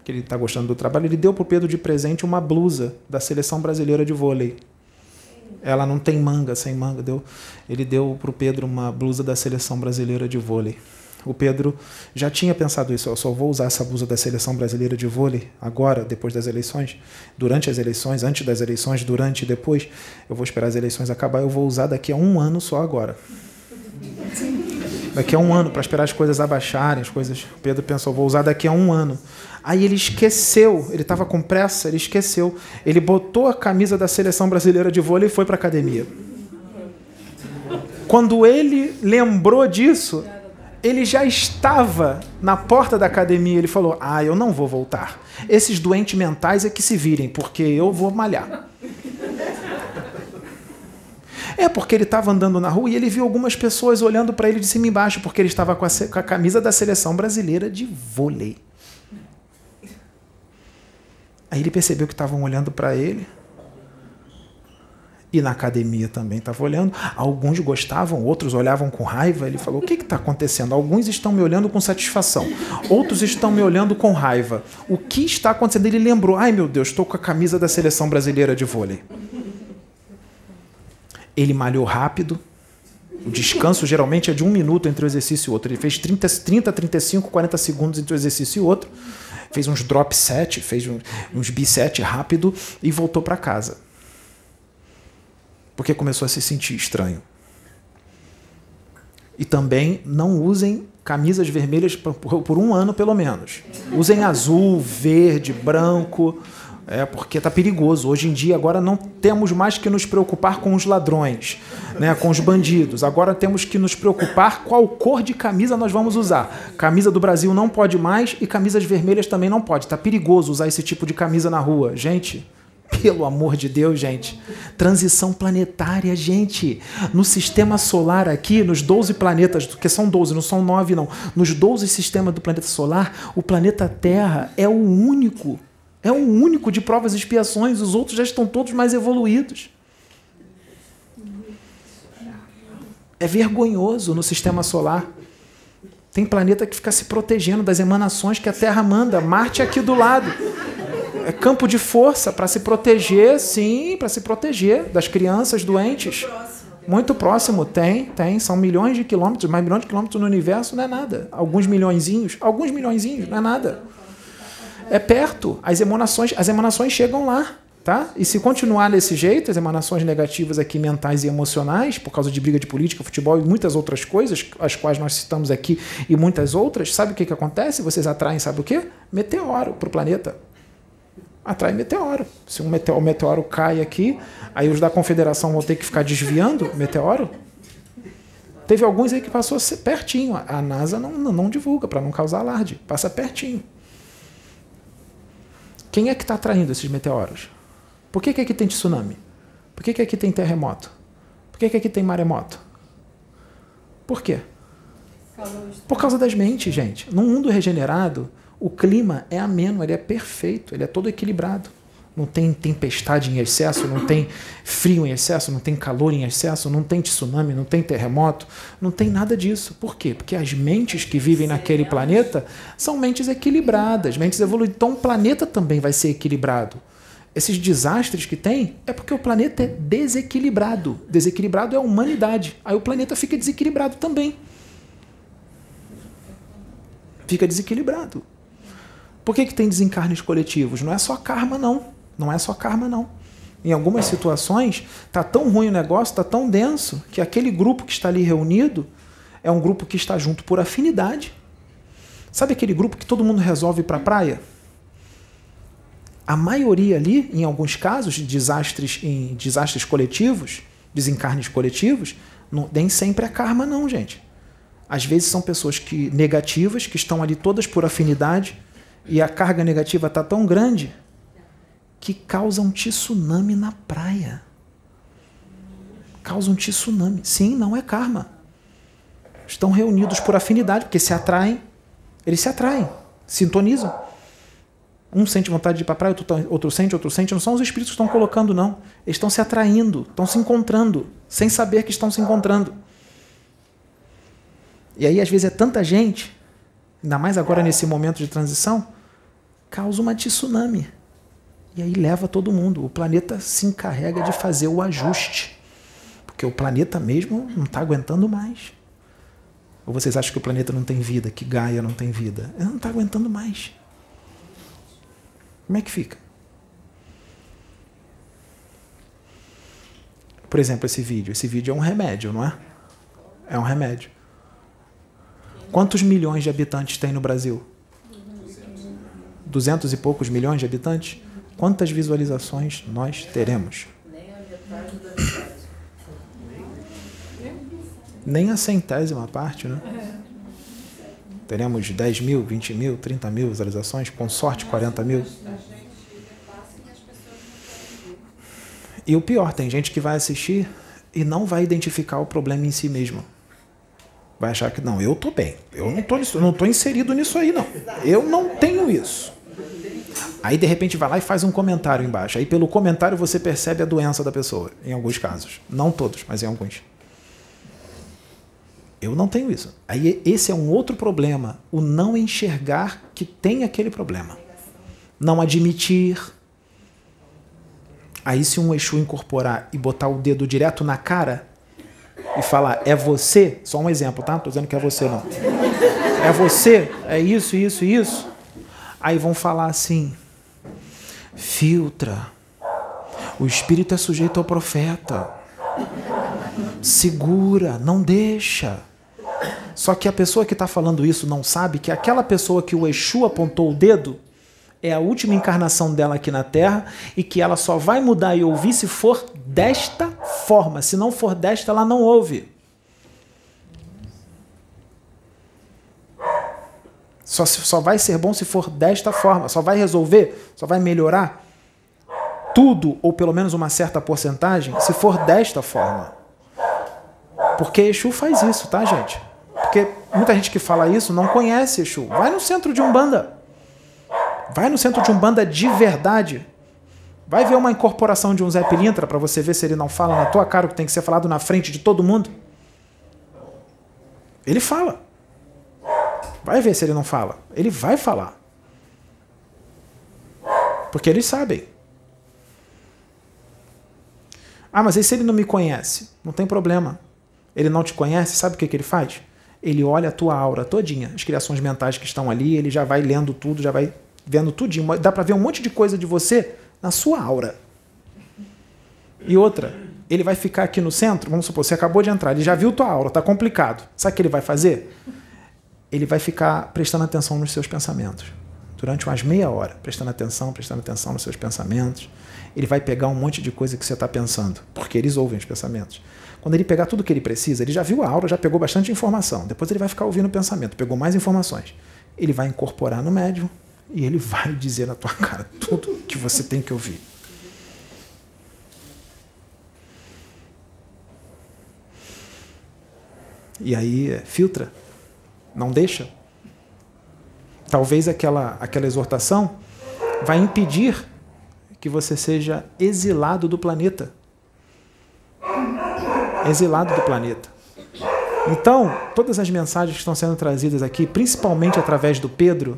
que ele está gostando do trabalho, ele deu para o Pedro de presente uma blusa da seleção brasileira de vôlei. Ela não tem manga, sem manga. Deu, ele deu para o Pedro uma blusa da seleção brasileira de vôlei. O Pedro já tinha pensado isso. Eu só vou usar essa blusa da seleção brasileira de vôlei agora, depois das eleições, durante as eleições, antes das eleições, durante e depois. Eu vou esperar as eleições acabar. Eu vou usar daqui a um ano só agora. Daqui a um ano, para esperar as coisas abaixarem, as coisas. O Pedro pensou, vou usar daqui a um ano. Aí ele esqueceu, ele estava com pressa, ele esqueceu. Ele botou a camisa da seleção brasileira de vôlei e foi para a academia. Quando ele lembrou disso, ele já estava na porta da academia. Ele falou: Ah, eu não vou voltar. Esses doentes mentais é que se virem, porque eu vou malhar. É porque ele estava andando na rua e ele viu algumas pessoas olhando para ele de cima e embaixo, porque ele estava com a, com a camisa da seleção brasileira de vôlei. Aí ele percebeu que estavam olhando para ele. E na academia também estava olhando. Alguns gostavam, outros olhavam com raiva. Ele falou: O que está acontecendo? Alguns estão me olhando com satisfação, outros estão me olhando com raiva. O que está acontecendo? Ele lembrou: Ai meu Deus, estou com a camisa da seleção brasileira de vôlei. Ele malhou rápido. O descanso geralmente é de um minuto entre um exercício e outro. Ele fez 30, 30 35, 40 segundos entre um exercício e outro fez uns drop set, fez uns b-set rápido e voltou para casa. Porque começou a se sentir estranho. E também não usem camisas vermelhas por, um ano pelo menos. Usem azul, verde, branco. É, porque está perigoso. Hoje em dia, agora não temos mais que nos preocupar com os ladrões, né, com os bandidos. Agora temos que nos preocupar qual cor de camisa nós vamos usar. Camisa do Brasil não pode mais e camisas vermelhas também não pode. Está perigoso usar esse tipo de camisa na rua. Gente, Pelo amor de Deus, gente. Transição planetária, gente. No sistema solar aqui, nos 12 planetas, que são 12, não são 9 não. Nos 12 sistemas do planeta solar, o planeta Terra é o único. É o único de provas e expiações, os outros já estão todos mais evoluídos. É vergonhoso no sistema solar. Tem planeta que fica se protegendo das emanações que a Terra manda. Marte aqui do lado. É campo de força para se proteger, sim, para se proteger das crianças doentes. Muito próximo, tem, tem. São milhões de quilômetros, mais milhões de quilômetros no universo não é nada. Alguns milhõeszinhos, alguns milhõeszinhos, não é nada. É perto. As emanações, as emanações chegam lá. Tá? E se continuar desse jeito, as emanações negativas aqui mentais e emocionais, por causa de briga de política, futebol e muitas outras coisas, as quais nós citamos aqui e muitas outras, sabe o que, que acontece? Vocês atraem, sabe o quê? Meteoro para o planeta. Atrai meteoro. Se um meteoro, meteoro cai aqui, aí os da confederação vão ter que ficar desviando o meteoro. Teve alguns aí que passou pertinho. A NASA não, não divulga para não causar alarde. Passa pertinho. Quem é que está atraindo esses meteoros? Por que, que aqui tem tsunami? Por que, que aqui tem terremoto? Por que, que aqui tem maremoto? Por quê? Por causa das mentes, gente. Num mundo regenerado, o clima é ameno, ele é perfeito, ele é todo equilibrado. Não tem tempestade em excesso, não tem frio em excesso, não tem calor em excesso, não tem tsunami, não tem terremoto, não tem nada disso. Por quê? Porque as mentes que vivem naquele planeta são mentes equilibradas, mentes evoluídas. Então o planeta também vai ser equilibrado esses desastres que tem é porque o planeta é desequilibrado. Desequilibrado é a humanidade. Aí o planeta fica desequilibrado também. Fica desequilibrado. Por que, que tem desencarnes coletivos? Não é só karma, não. Não é só karma, não. Em algumas situações, está tão ruim o negócio, está tão denso, que aquele grupo que está ali reunido é um grupo que está junto por afinidade. Sabe aquele grupo que todo mundo resolve para a praia? a maioria ali, em alguns casos, de desastres em desastres coletivos, desencarnes coletivos, não, nem sempre é karma, não, gente. Às vezes são pessoas que negativas, que estão ali todas por afinidade, e a carga negativa está tão grande que causa um tsunami na praia. Causa um tsunami. Sim, não é karma. Estão reunidos por afinidade, porque se atraem, eles se atraem, sintonizam. Um sente vontade de ir para a praia, outro, outro sente, outro sente. Não são os espíritos que estão colocando, não. Eles estão se atraindo, estão se encontrando, sem saber que estão se encontrando. E aí, às vezes, é tanta gente, ainda mais agora nesse momento de transição, causa uma tsunami. E aí leva todo mundo. O planeta se encarrega de fazer o ajuste. Porque o planeta mesmo não está aguentando mais. Ou vocês acham que o planeta não tem vida, que Gaia não tem vida? Ele não está aguentando mais. Como é que fica? Por exemplo, esse vídeo. Esse vídeo é um remédio, não é? É um remédio. Quantos milhões de habitantes tem no Brasil? Duzentos e poucos milhões de habitantes? Quantas visualizações nós teremos? Nem a centésima parte, né? Teremos 10 mil, 20 mil, 30 mil visualizações, com sorte 40 mil. E o pior, tem gente que vai assistir e não vai identificar o problema em si mesmo. Vai achar que não, eu estou bem, eu não estou não tô inserido nisso aí, não. Eu não tenho isso. Aí de repente vai lá e faz um comentário embaixo. Aí pelo comentário você percebe a doença da pessoa, em alguns casos. Não todos, mas em alguns. Eu não tenho isso. Aí esse é um outro problema, o não enxergar que tem aquele problema. Não admitir. Aí se um Exu incorporar e botar o dedo direto na cara e falar, é você, só um exemplo, tá? Tô dizendo que é você não. É você, é isso, isso, isso. Aí vão falar assim, filtra. O espírito é sujeito ao profeta. Segura, não deixa. Só que a pessoa que está falando isso não sabe que aquela pessoa que o Exu apontou o dedo é a última encarnação dela aqui na Terra e que ela só vai mudar e ouvir se for desta forma. Se não for desta, ela não ouve. Só, só vai ser bom se for desta forma. Só vai resolver, só vai melhorar tudo, ou pelo menos uma certa porcentagem, se for desta forma. Porque Exu faz isso, tá, gente? Porque muita gente que fala isso não conhece Exu. Vai no centro de Umbanda. Vai no centro de Umbanda de verdade. Vai ver uma incorporação de um Zé Pilintra para você ver se ele não fala na tua cara o que tem que ser falado na frente de todo mundo. Ele fala. Vai ver se ele não fala. Ele vai falar. Porque eles sabem. Ah, mas e se ele não me conhece? Não tem problema. Ele não te conhece, sabe o que, que ele faz? Ele olha a tua aura todinha, as criações mentais que estão ali, ele já vai lendo tudo, já vai vendo tudinho. Dá para ver um monte de coisa de você na sua aura. E outra, ele vai ficar aqui no centro, vamos supor, você acabou de entrar, ele já viu tua aura, tá complicado. Sabe o que ele vai fazer? Ele vai ficar prestando atenção nos seus pensamentos. Durante umas meia hora, prestando atenção, prestando atenção nos seus pensamentos. Ele vai pegar um monte de coisa que você está pensando, porque eles ouvem os pensamentos. Quando ele pegar tudo que ele precisa, ele já viu a aura, já pegou bastante informação. Depois ele vai ficar ouvindo o pensamento, pegou mais informações. Ele vai incorporar no médium e ele vai dizer na tua cara tudo que você tem que ouvir. E aí filtra, não deixa. Talvez aquela, aquela exortação vai impedir que você seja exilado do planeta. Exilado do planeta. Então, todas as mensagens que estão sendo trazidas aqui, principalmente através do Pedro,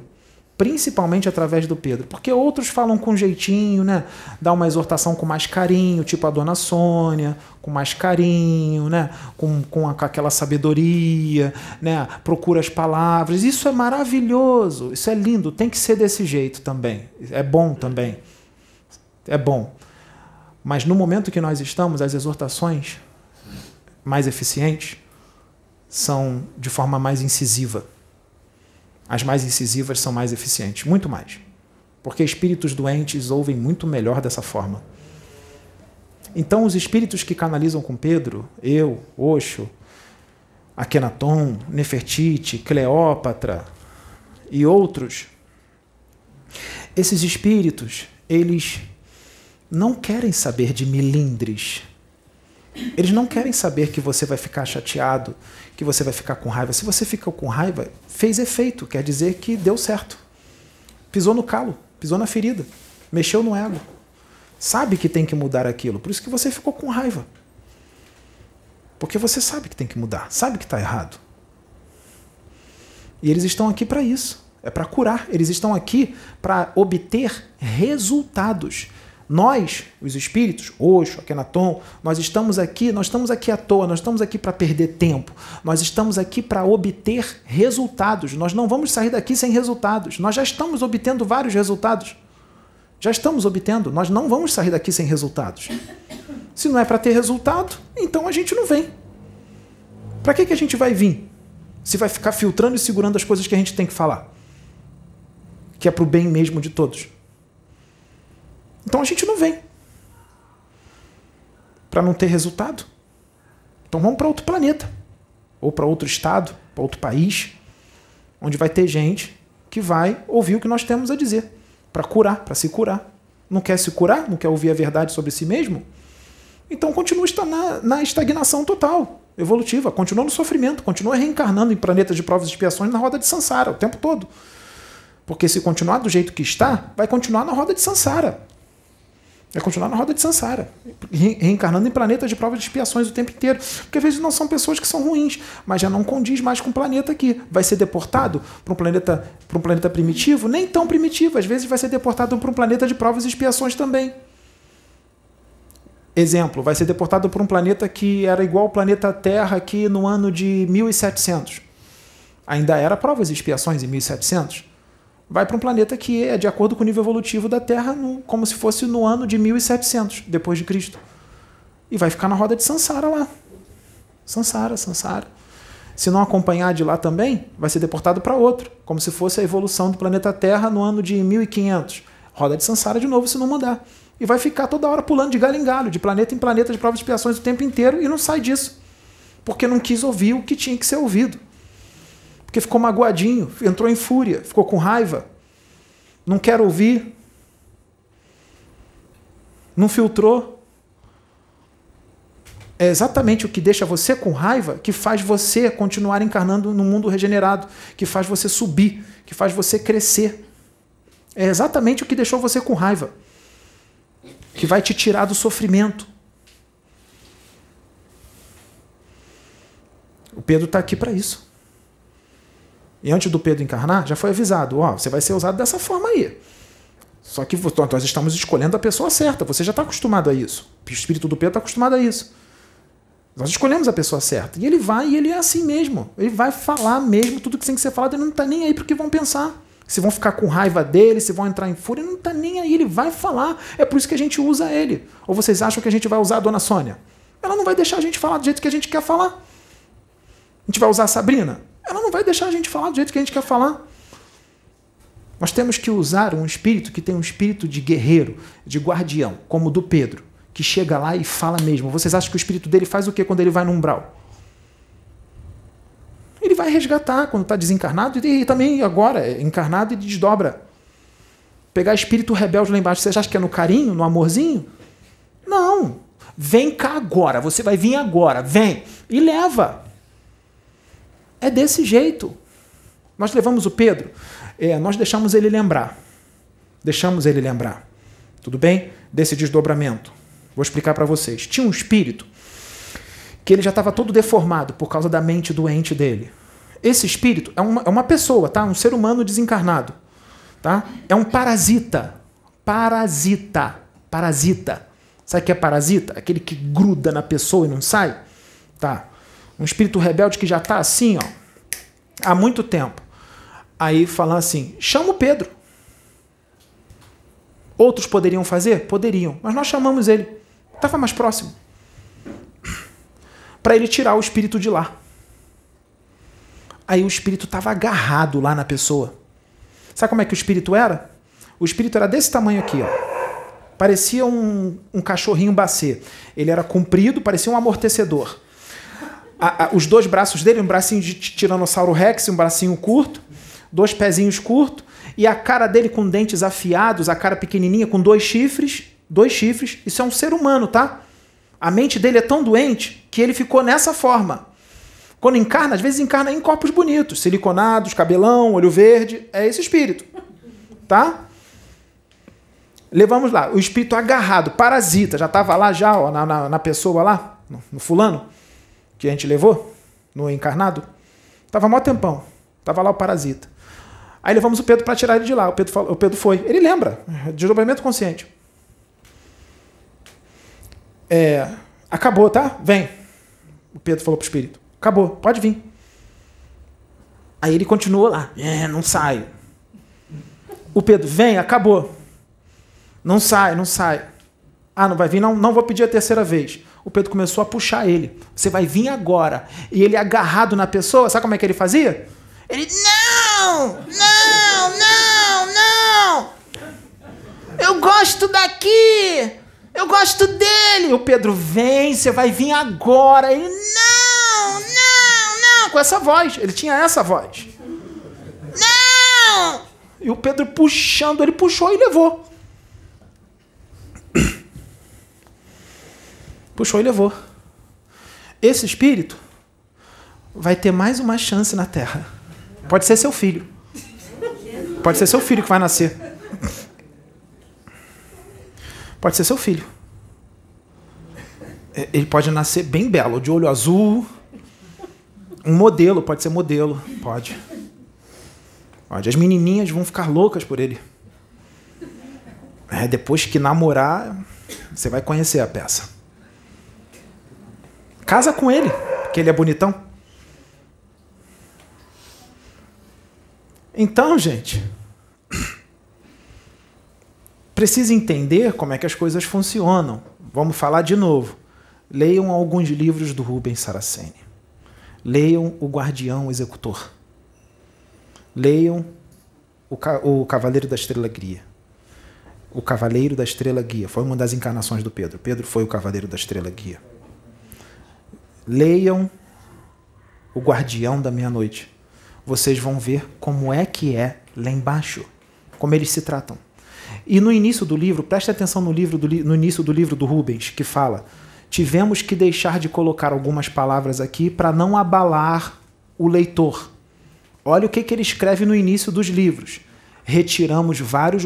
principalmente através do Pedro, porque outros falam com jeitinho, né? Dá uma exortação com mais carinho, tipo a dona Sônia, com mais carinho, né? Com, com, aquela sabedoria, né? Procura as palavras. Isso é maravilhoso, isso é lindo, tem que ser desse jeito também. É bom também. É bom. Mas no momento que nós estamos, as exortações mais eficientes são de forma mais incisiva as mais incisivas são mais eficientes, muito mais. Porque espíritos doentes ouvem muito melhor dessa forma. Então, os espíritos que canalizam com Pedro, eu, Oxo, Akenaton, Nefertiti, Cleópatra e outros, esses espíritos, eles não querem saber de milindres. Eles não querem saber que você vai ficar chateado, que você vai ficar com raiva. Se você ficou com raiva, fez efeito, quer dizer que deu certo. Pisou no calo, pisou na ferida, mexeu no ego. Sabe que tem que mudar aquilo, por isso que você ficou com raiva. Porque você sabe que tem que mudar, sabe que está errado. E eles estão aqui para isso, é para curar. Eles estão aqui para obter resultados. Nós, os espíritos, Oxo, Akenaton, nós estamos aqui, nós estamos aqui à toa, nós estamos aqui para perder tempo. Nós estamos aqui para obter resultados. Nós não vamos sair daqui sem resultados. Nós já estamos obtendo vários resultados. Já estamos obtendo, nós não vamos sair daqui sem resultados. Se não é para ter resultado, então a gente não vem. Para que, que a gente vai vir? Se vai ficar filtrando e segurando as coisas que a gente tem que falar, que é para o bem mesmo de todos. Então a gente não vem. Para não ter resultado. Então vamos para outro planeta. Ou para outro estado, para outro país, onde vai ter gente que vai ouvir o que nós temos a dizer. Para curar, para se curar. Não quer se curar? Não quer ouvir a verdade sobre si mesmo? Então continua na, na estagnação total, evolutiva. Continua no sofrimento, continua reencarnando em planetas de provas e expiações na roda de Sansara o tempo todo. Porque se continuar do jeito que está, vai continuar na roda de Sansara. É continuar na roda de Sansara, reencarnando em planetas de provas de expiações o tempo inteiro. Porque às vezes não são pessoas que são ruins, mas já não condiz mais com o planeta aqui. Vai ser deportado para um planeta para um planeta primitivo? Nem tão primitivo, às vezes vai ser deportado para um planeta de provas e expiações também. Exemplo, vai ser deportado para um planeta que era igual ao planeta Terra aqui no ano de 1700. Ainda era provas e expiações em 1700 vai para um planeta que é de acordo com o nível evolutivo da Terra, no, como se fosse no ano de 1700 depois de Cristo. E vai ficar na roda de Sansara lá. Sansara, Sansara. Se não acompanhar de lá também, vai ser deportado para outro, como se fosse a evolução do planeta Terra no ano de 1500. Roda de Sansara de novo se não mudar. E vai ficar toda hora pulando de galho em galho, de planeta em planeta, de provas de expiações o tempo inteiro e não sai disso. Porque não quis ouvir o que tinha que ser ouvido porque ficou magoadinho, entrou em fúria, ficou com raiva, não quer ouvir. Não filtrou. É exatamente o que deixa você com raiva que faz você continuar encarnando no mundo regenerado, que faz você subir, que faz você crescer. É exatamente o que deixou você com raiva, que vai te tirar do sofrimento. O Pedro está aqui para isso. E antes do Pedro encarnar, já foi avisado: ó, você vai ser usado dessa forma aí. Só que nós estamos escolhendo a pessoa certa. Você já está acostumado a isso. O espírito do Pedro está acostumado a isso. Nós escolhemos a pessoa certa. E ele vai e ele é assim mesmo. Ele vai falar mesmo tudo que tem que ser falado. Ele não está nem aí para o que vão pensar. Se vão ficar com raiva dele, se vão entrar em fúria, ele não está nem aí. Ele vai falar. É por isso que a gente usa ele. Ou vocês acham que a gente vai usar a dona Sônia? Ela não vai deixar a gente falar do jeito que a gente quer falar. A gente vai usar a Sabrina? Ela não vai deixar a gente falar do jeito que a gente quer falar. Nós temos que usar um espírito que tem um espírito de guerreiro, de guardião, como o do Pedro que chega lá e fala mesmo. Vocês acham que o espírito dele faz o que quando ele vai no umbral? Ele vai resgatar quando está desencarnado e também agora é encarnado e desdobra. Pegar espírito rebelde lá embaixo, você acha que é no carinho, no amorzinho? Não. Vem cá agora, você vai vir agora, vem e leva. É desse jeito. Nós levamos o Pedro, é, nós deixamos ele lembrar. Deixamos ele lembrar. Tudo bem? Desse desdobramento. Vou explicar para vocês. Tinha um espírito que ele já estava todo deformado por causa da mente doente dele. Esse espírito é uma, é uma pessoa, tá? Um ser humano desencarnado, tá? É um parasita. Parasita. Parasita. Sabe o que é parasita? Aquele que gruda na pessoa e não sai? Tá. Um espírito rebelde que já está assim, ó, há muito tempo. Aí falando assim: chama o Pedro. Outros poderiam fazer? Poderiam, mas nós chamamos ele. Estava mais próximo. Para ele tirar o espírito de lá. Aí o espírito estava agarrado lá na pessoa. Sabe como é que o espírito era? O espírito era desse tamanho aqui, ó. Parecia um, um cachorrinho bacê. Ele era comprido, parecia um amortecedor. A, a, os dois braços dele, um bracinho de tiranossauro rex, um bracinho curto, dois pezinhos curtos, e a cara dele com dentes afiados, a cara pequenininha com dois chifres, dois chifres. Isso é um ser humano, tá? A mente dele é tão doente que ele ficou nessa forma. Quando encarna, às vezes encarna em corpos bonitos, siliconados, cabelão, olho verde. É esse espírito. Tá? Levamos lá, o espírito agarrado, parasita, já estava lá já, ó, na, na, na, pessoa lá, no, no, fulano, que a gente levou, no encarnado. Tava mó tempão. Tava lá o parasita. Aí levamos o Pedro para tirar ele de lá. O Pedro, falou, o Pedro foi. Ele lembra, desdobramento consciente. É, acabou, tá? Vem. O Pedro falou pro espírito. Acabou, pode vir. Aí ele continua lá. É, não sai. O Pedro, vem, acabou. Não sai, não sai. Ah, não vai vir? Não, não vou pedir a terceira vez. O Pedro começou a puxar ele. Você vai vir agora. E ele agarrado na pessoa, sabe como é que ele fazia? Ele, não, não, não, não. Eu gosto daqui. Eu gosto dele. O Pedro vem, você vai vir agora. Ele, não, não, não. Com essa voz. Ele tinha essa voz. Não! E o Pedro puxando, ele puxou e levou. Puxou e levou. Esse espírito vai ter mais uma chance na Terra. Pode ser seu filho. Pode ser seu filho que vai nascer. Pode ser seu filho. É, ele pode nascer bem belo, de olho azul. Um modelo, pode ser modelo. Pode. Pode. As menininhas vão ficar loucas por ele. É, depois que namorar, você vai conhecer a peça. Casa com ele, porque ele é bonitão. Então, gente, precisa entender como é que as coisas funcionam. Vamos falar de novo. Leiam alguns livros do Rubens Saraceni. Leiam O Guardião Executor. Leiam o Cavaleiro da Estrela Guia. O Cavaleiro da Estrela Guia. Foi uma das encarnações do Pedro. Pedro foi o Cavaleiro da Estrela Guia. Leiam O Guardião da Meia-Noite. Vocês vão ver como é que é lá embaixo. Como eles se tratam. E no início do livro, preste atenção no, livro do, no início do livro do Rubens, que fala: tivemos que deixar de colocar algumas palavras aqui para não abalar o leitor. Olha o que, que ele escreve no início dos livros. Retiramos vários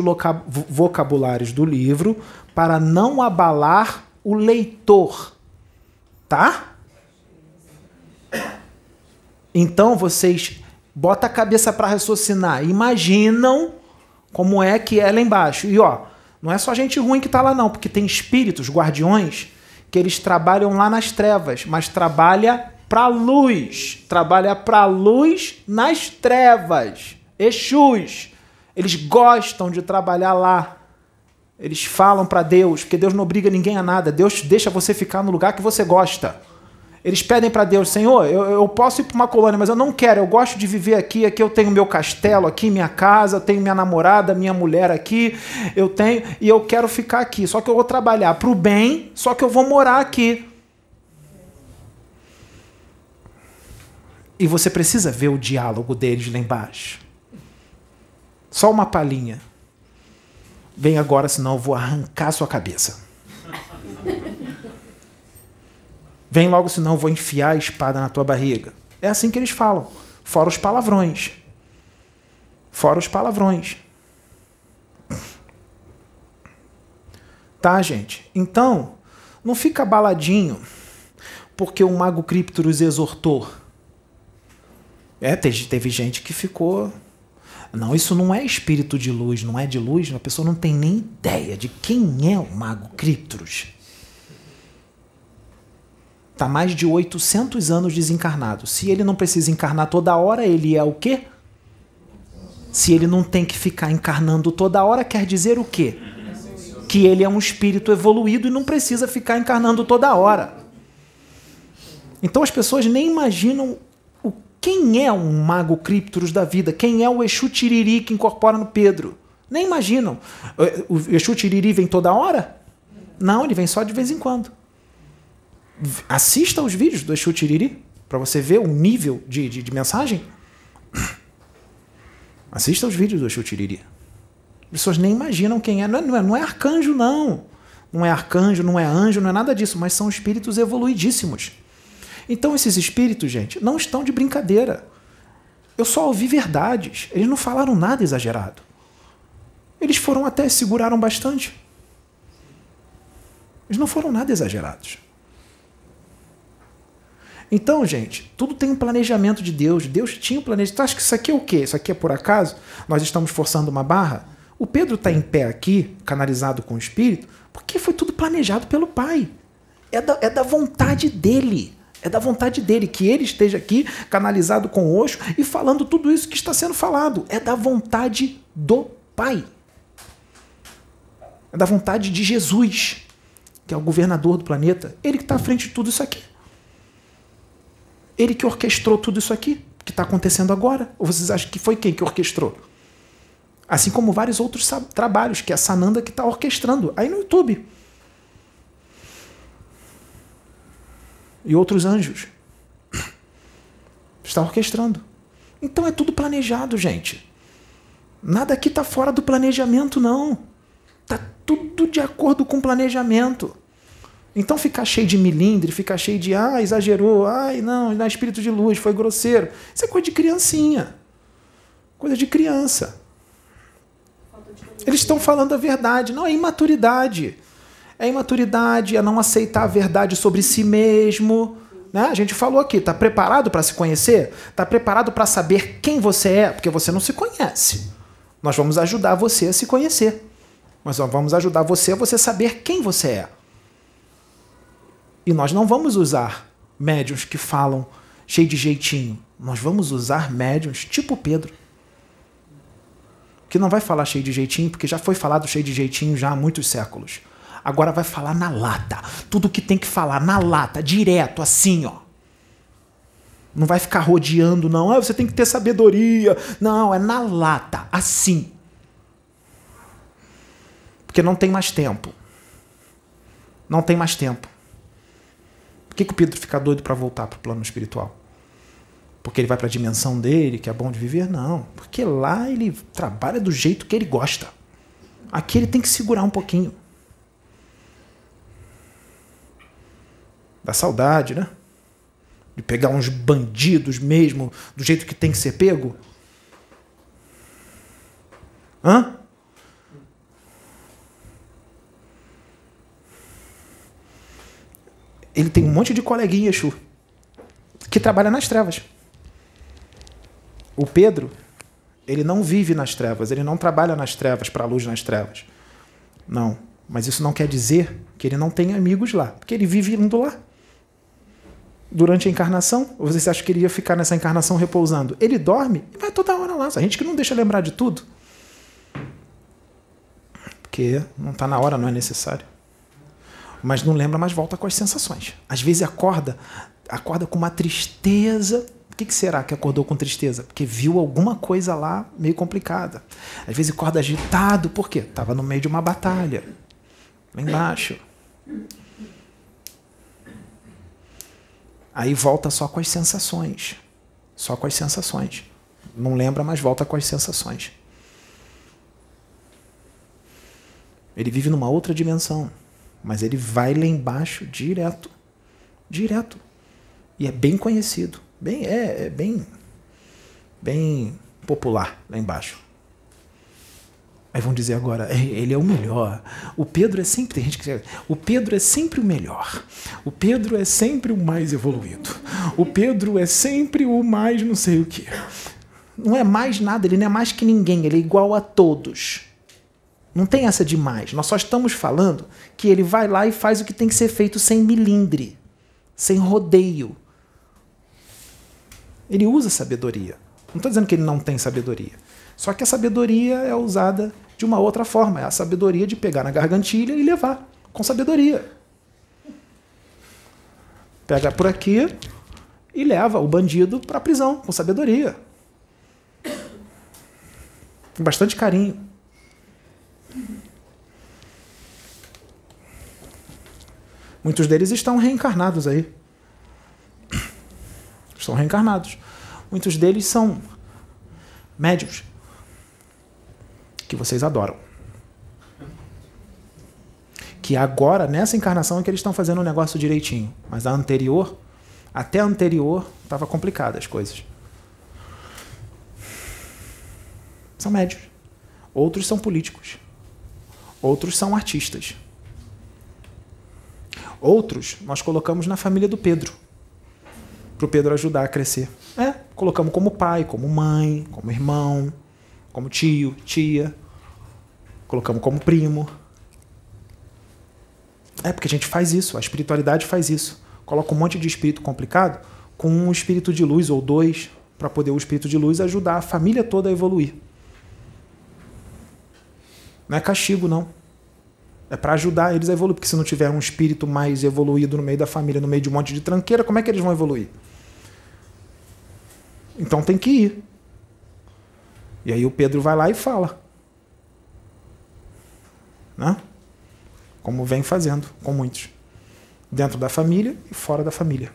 vocabulários do livro para não abalar o leitor. Tá? Então vocês bota a cabeça para raciocinar, imaginam como é que é lá embaixo. E ó, não é só gente ruim que está lá não, porque tem espíritos, guardiões, que eles trabalham lá nas trevas, mas trabalha para luz, trabalha para luz nas trevas. Exus, eles gostam de trabalhar lá. Eles falam para Deus, porque Deus não obriga ninguém a nada. Deus deixa você ficar no lugar que você gosta. Eles pedem para Deus, Senhor, eu, eu posso ir para uma colônia, mas eu não quero, eu gosto de viver aqui, aqui eu tenho meu castelo, aqui minha casa, eu tenho minha namorada, minha mulher aqui, eu tenho, e eu quero ficar aqui. Só que eu vou trabalhar para o bem, só que eu vou morar aqui. E você precisa ver o diálogo deles lá embaixo. Só uma palhinha. Vem agora, senão eu vou arrancar sua cabeça. Vem logo, senão eu vou enfiar a espada na tua barriga. É assim que eles falam. Fora os palavrões. Fora os palavrões. Tá, gente? Então, não fica baladinho porque o mago Criptorus exortou. É, teve, teve gente que ficou. Não, isso não é espírito de luz, não é de luz, a pessoa não tem nem ideia de quem é o mago Criptorus está mais de 800 anos desencarnado. Se ele não precisa encarnar toda hora, ele é o quê? Se ele não tem que ficar encarnando toda hora, quer dizer o quê? Que ele é um espírito evoluído e não precisa ficar encarnando toda hora. Então as pessoas nem imaginam o, quem é um mago criptoros da vida, quem é o Exu Tiriri que incorpora no Pedro. Nem imaginam. O Exu Tiriri vem toda hora? Não, ele vem só de vez em quando assista os vídeos do Exu Tiriri para você ver o nível de, de, de, mensagem. Assista os vídeos do Exu Tiriri. As pessoas nem imaginam quem é. Não, é. não, é. não é arcanjo, não. Não é arcanjo, não é anjo, não é nada disso, mas são espíritos evoluidíssimos. Então esses espíritos, gente, não estão de brincadeira. Eu só ouvi verdades. Eles não falaram nada exagerado. Eles foram até seguraram bastante. Eles não foram nada exagerados. Então, gente, tudo tem um planejamento de Deus. Deus tinha um planejamento. Tu acha que isso aqui é o quê? Isso aqui é por acaso? Nós estamos forçando uma barra? O Pedro está em pé aqui, canalizado com o Espírito, porque foi tudo planejado pelo Pai. É da, é da vontade dele. É da vontade dele que ele esteja aqui, canalizado com o Oxo e falando tudo isso que está sendo falado. É da vontade do Pai. É da vontade de Jesus, que é o governador do planeta. Ele que está à frente de tudo isso aqui. Ele que orquestrou tudo isso aqui que está acontecendo agora? Ou vocês acham que foi quem que orquestrou? Assim como vários outros trabalhos que é a Sananda que está orquestrando aí no YouTube. E outros anjos. Está orquestrando. Então é tudo planejado, gente. Nada aqui está fora do planejamento, não. Está tudo de acordo com o planejamento. Então ficar cheio de milindre, ficar cheio de ah, exagerou, ai, não, não é espírito de luz, foi grosseiro. Isso é coisa de criancinha. Coisa de criança. Eles estão falando a verdade, não é imaturidade. É imaturidade, é não aceitar a verdade sobre si mesmo. Né? A gente falou aqui, está preparado para se conhecer? Está preparado para saber quem você é? Porque você não se conhece. Nós vamos ajudar você a se conhecer. Mas vamos ajudar você a você saber quem você é. E nós não vamos usar médiums que falam cheio de jeitinho. Nós vamos usar médiums tipo Pedro. Que não vai falar cheio de jeitinho, porque já foi falado cheio de jeitinho já há muitos séculos. Agora vai falar na lata. Tudo que tem que falar na lata, direto, assim, ó. Não vai ficar rodeando, não. Ah, você tem que ter sabedoria. Não, é na lata, assim. Porque não tem mais tempo. Não tem mais tempo. Por que, que o Pedro fica doido para voltar para o plano espiritual? Porque ele vai para a dimensão dele, que é bom de viver? Não. Porque lá ele trabalha do jeito que ele gosta. Aqui ele tem que segurar um pouquinho. Da saudade, né? De pegar uns bandidos mesmo, do jeito que tem que ser pego. Hã? Ele tem um monte de coleguinha, Exu, que trabalha nas trevas. O Pedro, ele não vive nas trevas, ele não trabalha nas trevas para a luz nas trevas. Não. Mas isso não quer dizer que ele não tem amigos lá, porque ele vive indo lá. Durante a encarnação, ou você acha que ele ia ficar nessa encarnação repousando? Ele dorme e vai toda hora lá. A gente que não deixa lembrar de tudo. Porque não está na hora, não é necessário. Mas não lembra, mas volta com as sensações. Às vezes acorda, acorda com uma tristeza por que, que será que acordou com tristeza? Porque viu alguma coisa lá meio complicada. Às vezes acorda agitado, por quê? Estava no meio de uma batalha. Lá embaixo. Aí volta só com as sensações. Só com as sensações. Não lembra, mas volta com as sensações. Ele vive numa outra dimensão. Mas ele vai lá embaixo direto. Direto. E é bem conhecido. Bem, é, é bem, bem popular lá embaixo. Aí vão dizer agora, é, ele é o melhor. O Pedro é sempre, tem gente que o Pedro é sempre o melhor. O Pedro é sempre o mais evoluído. O Pedro é sempre o mais não sei o que. Não é mais nada, ele não é mais que ninguém, ele é igual a todos. Não tem essa de mais. Nós só estamos falando que ele vai lá e faz o que tem que ser feito sem milindre, sem rodeio. Ele usa sabedoria. Não estou dizendo que ele não tem sabedoria. Só que a sabedoria é usada de uma outra forma. É a sabedoria de pegar na gargantilha e levar com sabedoria. Pega por aqui e leva o bandido para a prisão com sabedoria. Com bastante carinho. Muitos deles estão reencarnados aí. Estão reencarnados. Muitos deles são médios que vocês adoram. Que agora, nessa encarnação, é que eles estão fazendo o negócio direitinho. Mas a anterior, até a anterior, estava complicada as coisas. São médios. Outros são políticos. Outros são artistas. Outros nós colocamos na família do Pedro para o Pedro ajudar a crescer. É, colocamos como pai, como mãe, como irmão, como tio, tia. Colocamos como primo. É porque a gente faz isso, a espiritualidade faz isso. Coloca um monte de espírito complicado com um espírito de luz ou dois para poder o espírito de luz ajudar a família toda a evoluir. Não é castigo, não. É para ajudar eles a evoluir, porque se não tiver um espírito mais evoluído no meio da família, no meio de um monte de tranqueira, como é que eles vão evoluir? Então tem que ir. E aí o Pedro vai lá e fala. Né? Como vem fazendo com muitos. Dentro da família e fora da família.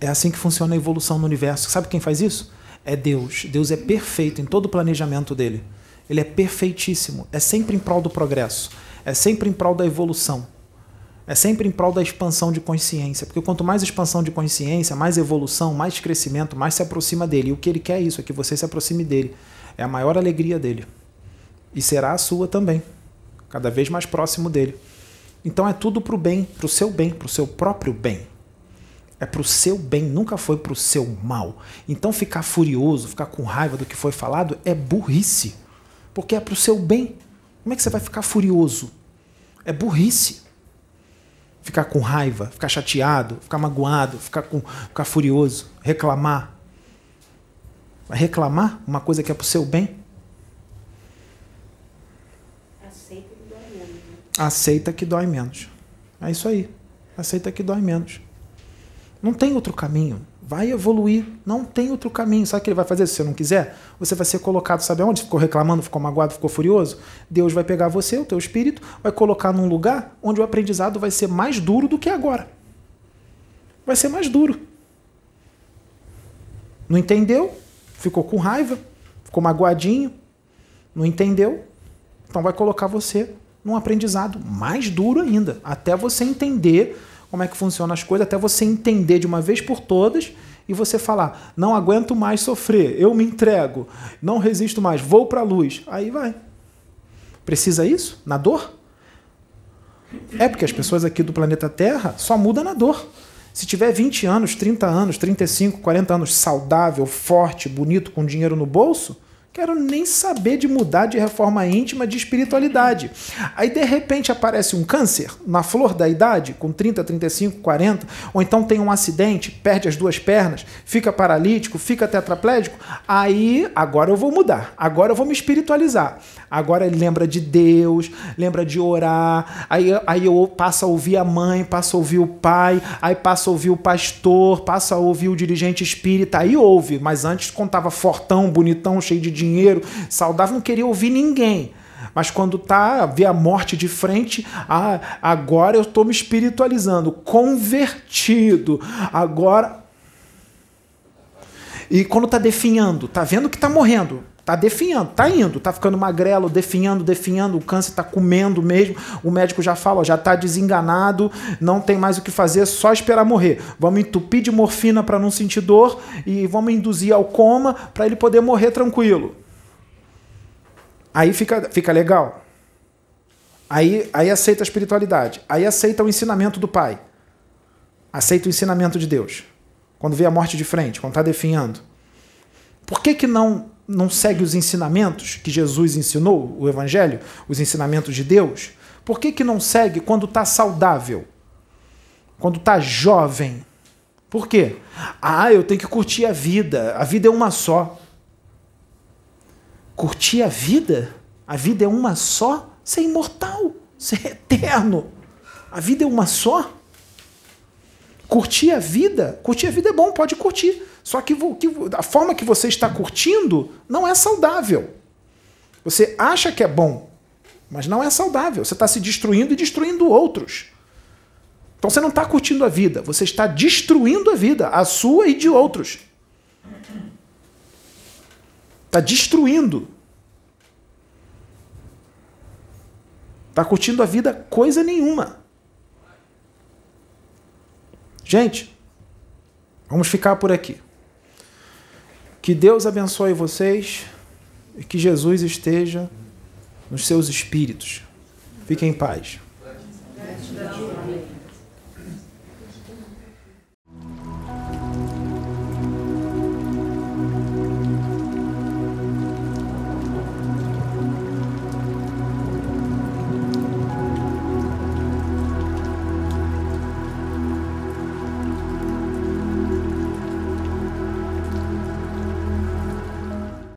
É assim que funciona a evolução no universo. Sabe quem faz isso? É Deus. Deus é perfeito em todo o planejamento dele. Ele é perfeitíssimo. É sempre em prol do progresso. É sempre em prol da evolução. É sempre em prol da expansão de consciência, porque quanto mais expansão de consciência, mais evolução, mais crescimento, mais se aproxima dele. E o que ele quer é isso, é que você se aproxime dele. É a maior alegria dele. E será a sua também, cada vez mais próximo dele. Então é tudo para o bem, para o seu bem, para o seu próprio bem. É para o seu bem, nunca foi para o seu mal. Então ficar furioso, ficar com raiva do que foi falado é burrice, porque é para o seu bem. Como é que você vai ficar furioso? É burrice ficar com raiva, ficar chateado, ficar magoado, ficar, com, ficar furioso, reclamar. Vai reclamar uma coisa que é para o seu bem? Aceita que dói menos. Né? Aceita que dói menos. É isso aí. Aceita que dói menos. Não tem outro caminho vai evoluir. Não tem outro caminho. Sabe o que ele vai fazer se você não quiser? Você vai ser colocado, sabe onde? Ficou reclamando, ficou magoado, ficou furioso? Deus vai pegar você, o teu espírito, vai colocar num lugar onde o aprendizado vai ser mais duro do que agora. Vai ser mais duro. Não entendeu? Ficou com raiva, ficou magoadinho. Não entendeu? Então vai colocar você num aprendizado mais duro ainda, até você entender como é que funcionam as coisas, até você entender de uma vez por todas e você falar: não aguento mais sofrer, eu me entrego, não resisto mais, vou para a luz. Aí vai. Precisa isso? Na dor? É porque as pessoas aqui do planeta Terra só mudam na dor. Se tiver 20 anos, 30 anos, 35, 40 anos saudável, forte, bonito, com dinheiro no bolso, Quero nem saber de mudar de reforma íntima, de espiritualidade. Aí de repente aparece um câncer na flor da idade, com 30, 35, 40, ou então tem um acidente, perde as duas pernas, fica paralítico, fica tetraplégico. Aí agora eu vou mudar, agora eu vou me espiritualizar. Agora ele lembra de Deus, lembra de orar, aí, aí eu passo a ouvir a mãe, passo a ouvir o pai, aí passo a ouvir o pastor, passo a ouvir o dirigente espírita, aí ouve, mas antes contava fortão, bonitão, cheio de dinheiro dinheiro, saudável, não queria ouvir ninguém. Mas quando tá vê a morte de frente, ah, agora eu estou me espiritualizando, convertido. Agora e quando tá definhando, tá vendo que tá morrendo, tá definhando, tá indo, tá ficando magrelo, definhando, definhando, o câncer tá comendo mesmo. O médico já fala, ó, já tá desenganado, não tem mais o que fazer, só esperar morrer. Vamos entupir de morfina para não sentir dor e vamos induzir ao coma para ele poder morrer tranquilo. Aí fica, fica legal. Aí, aí aceita a espiritualidade. Aí aceita o ensinamento do Pai. Aceita o ensinamento de Deus. Quando vê a morte de frente, quando está definhando. Por que, que não, não segue os ensinamentos que Jesus ensinou, o Evangelho, os ensinamentos de Deus? Por que, que não segue quando está saudável? Quando está jovem? Por quê? Ah, eu tenho que curtir a vida. A vida é uma só curtir a vida. A vida é uma só. Ser imortal, ser eterno. A vida é uma só. Curtir a vida, curtir a vida é bom, pode curtir. Só que, a forma que você está curtindo não é saudável. Você acha que é bom, mas não é saudável. Você está se destruindo e destruindo outros. Então você não está curtindo a vida, você está destruindo a vida, a sua e de outros. Está destruindo. Está curtindo a vida coisa nenhuma. Gente, vamos ficar por aqui. Que Deus abençoe vocês e que Jesus esteja nos seus espíritos. Fiquem em paz.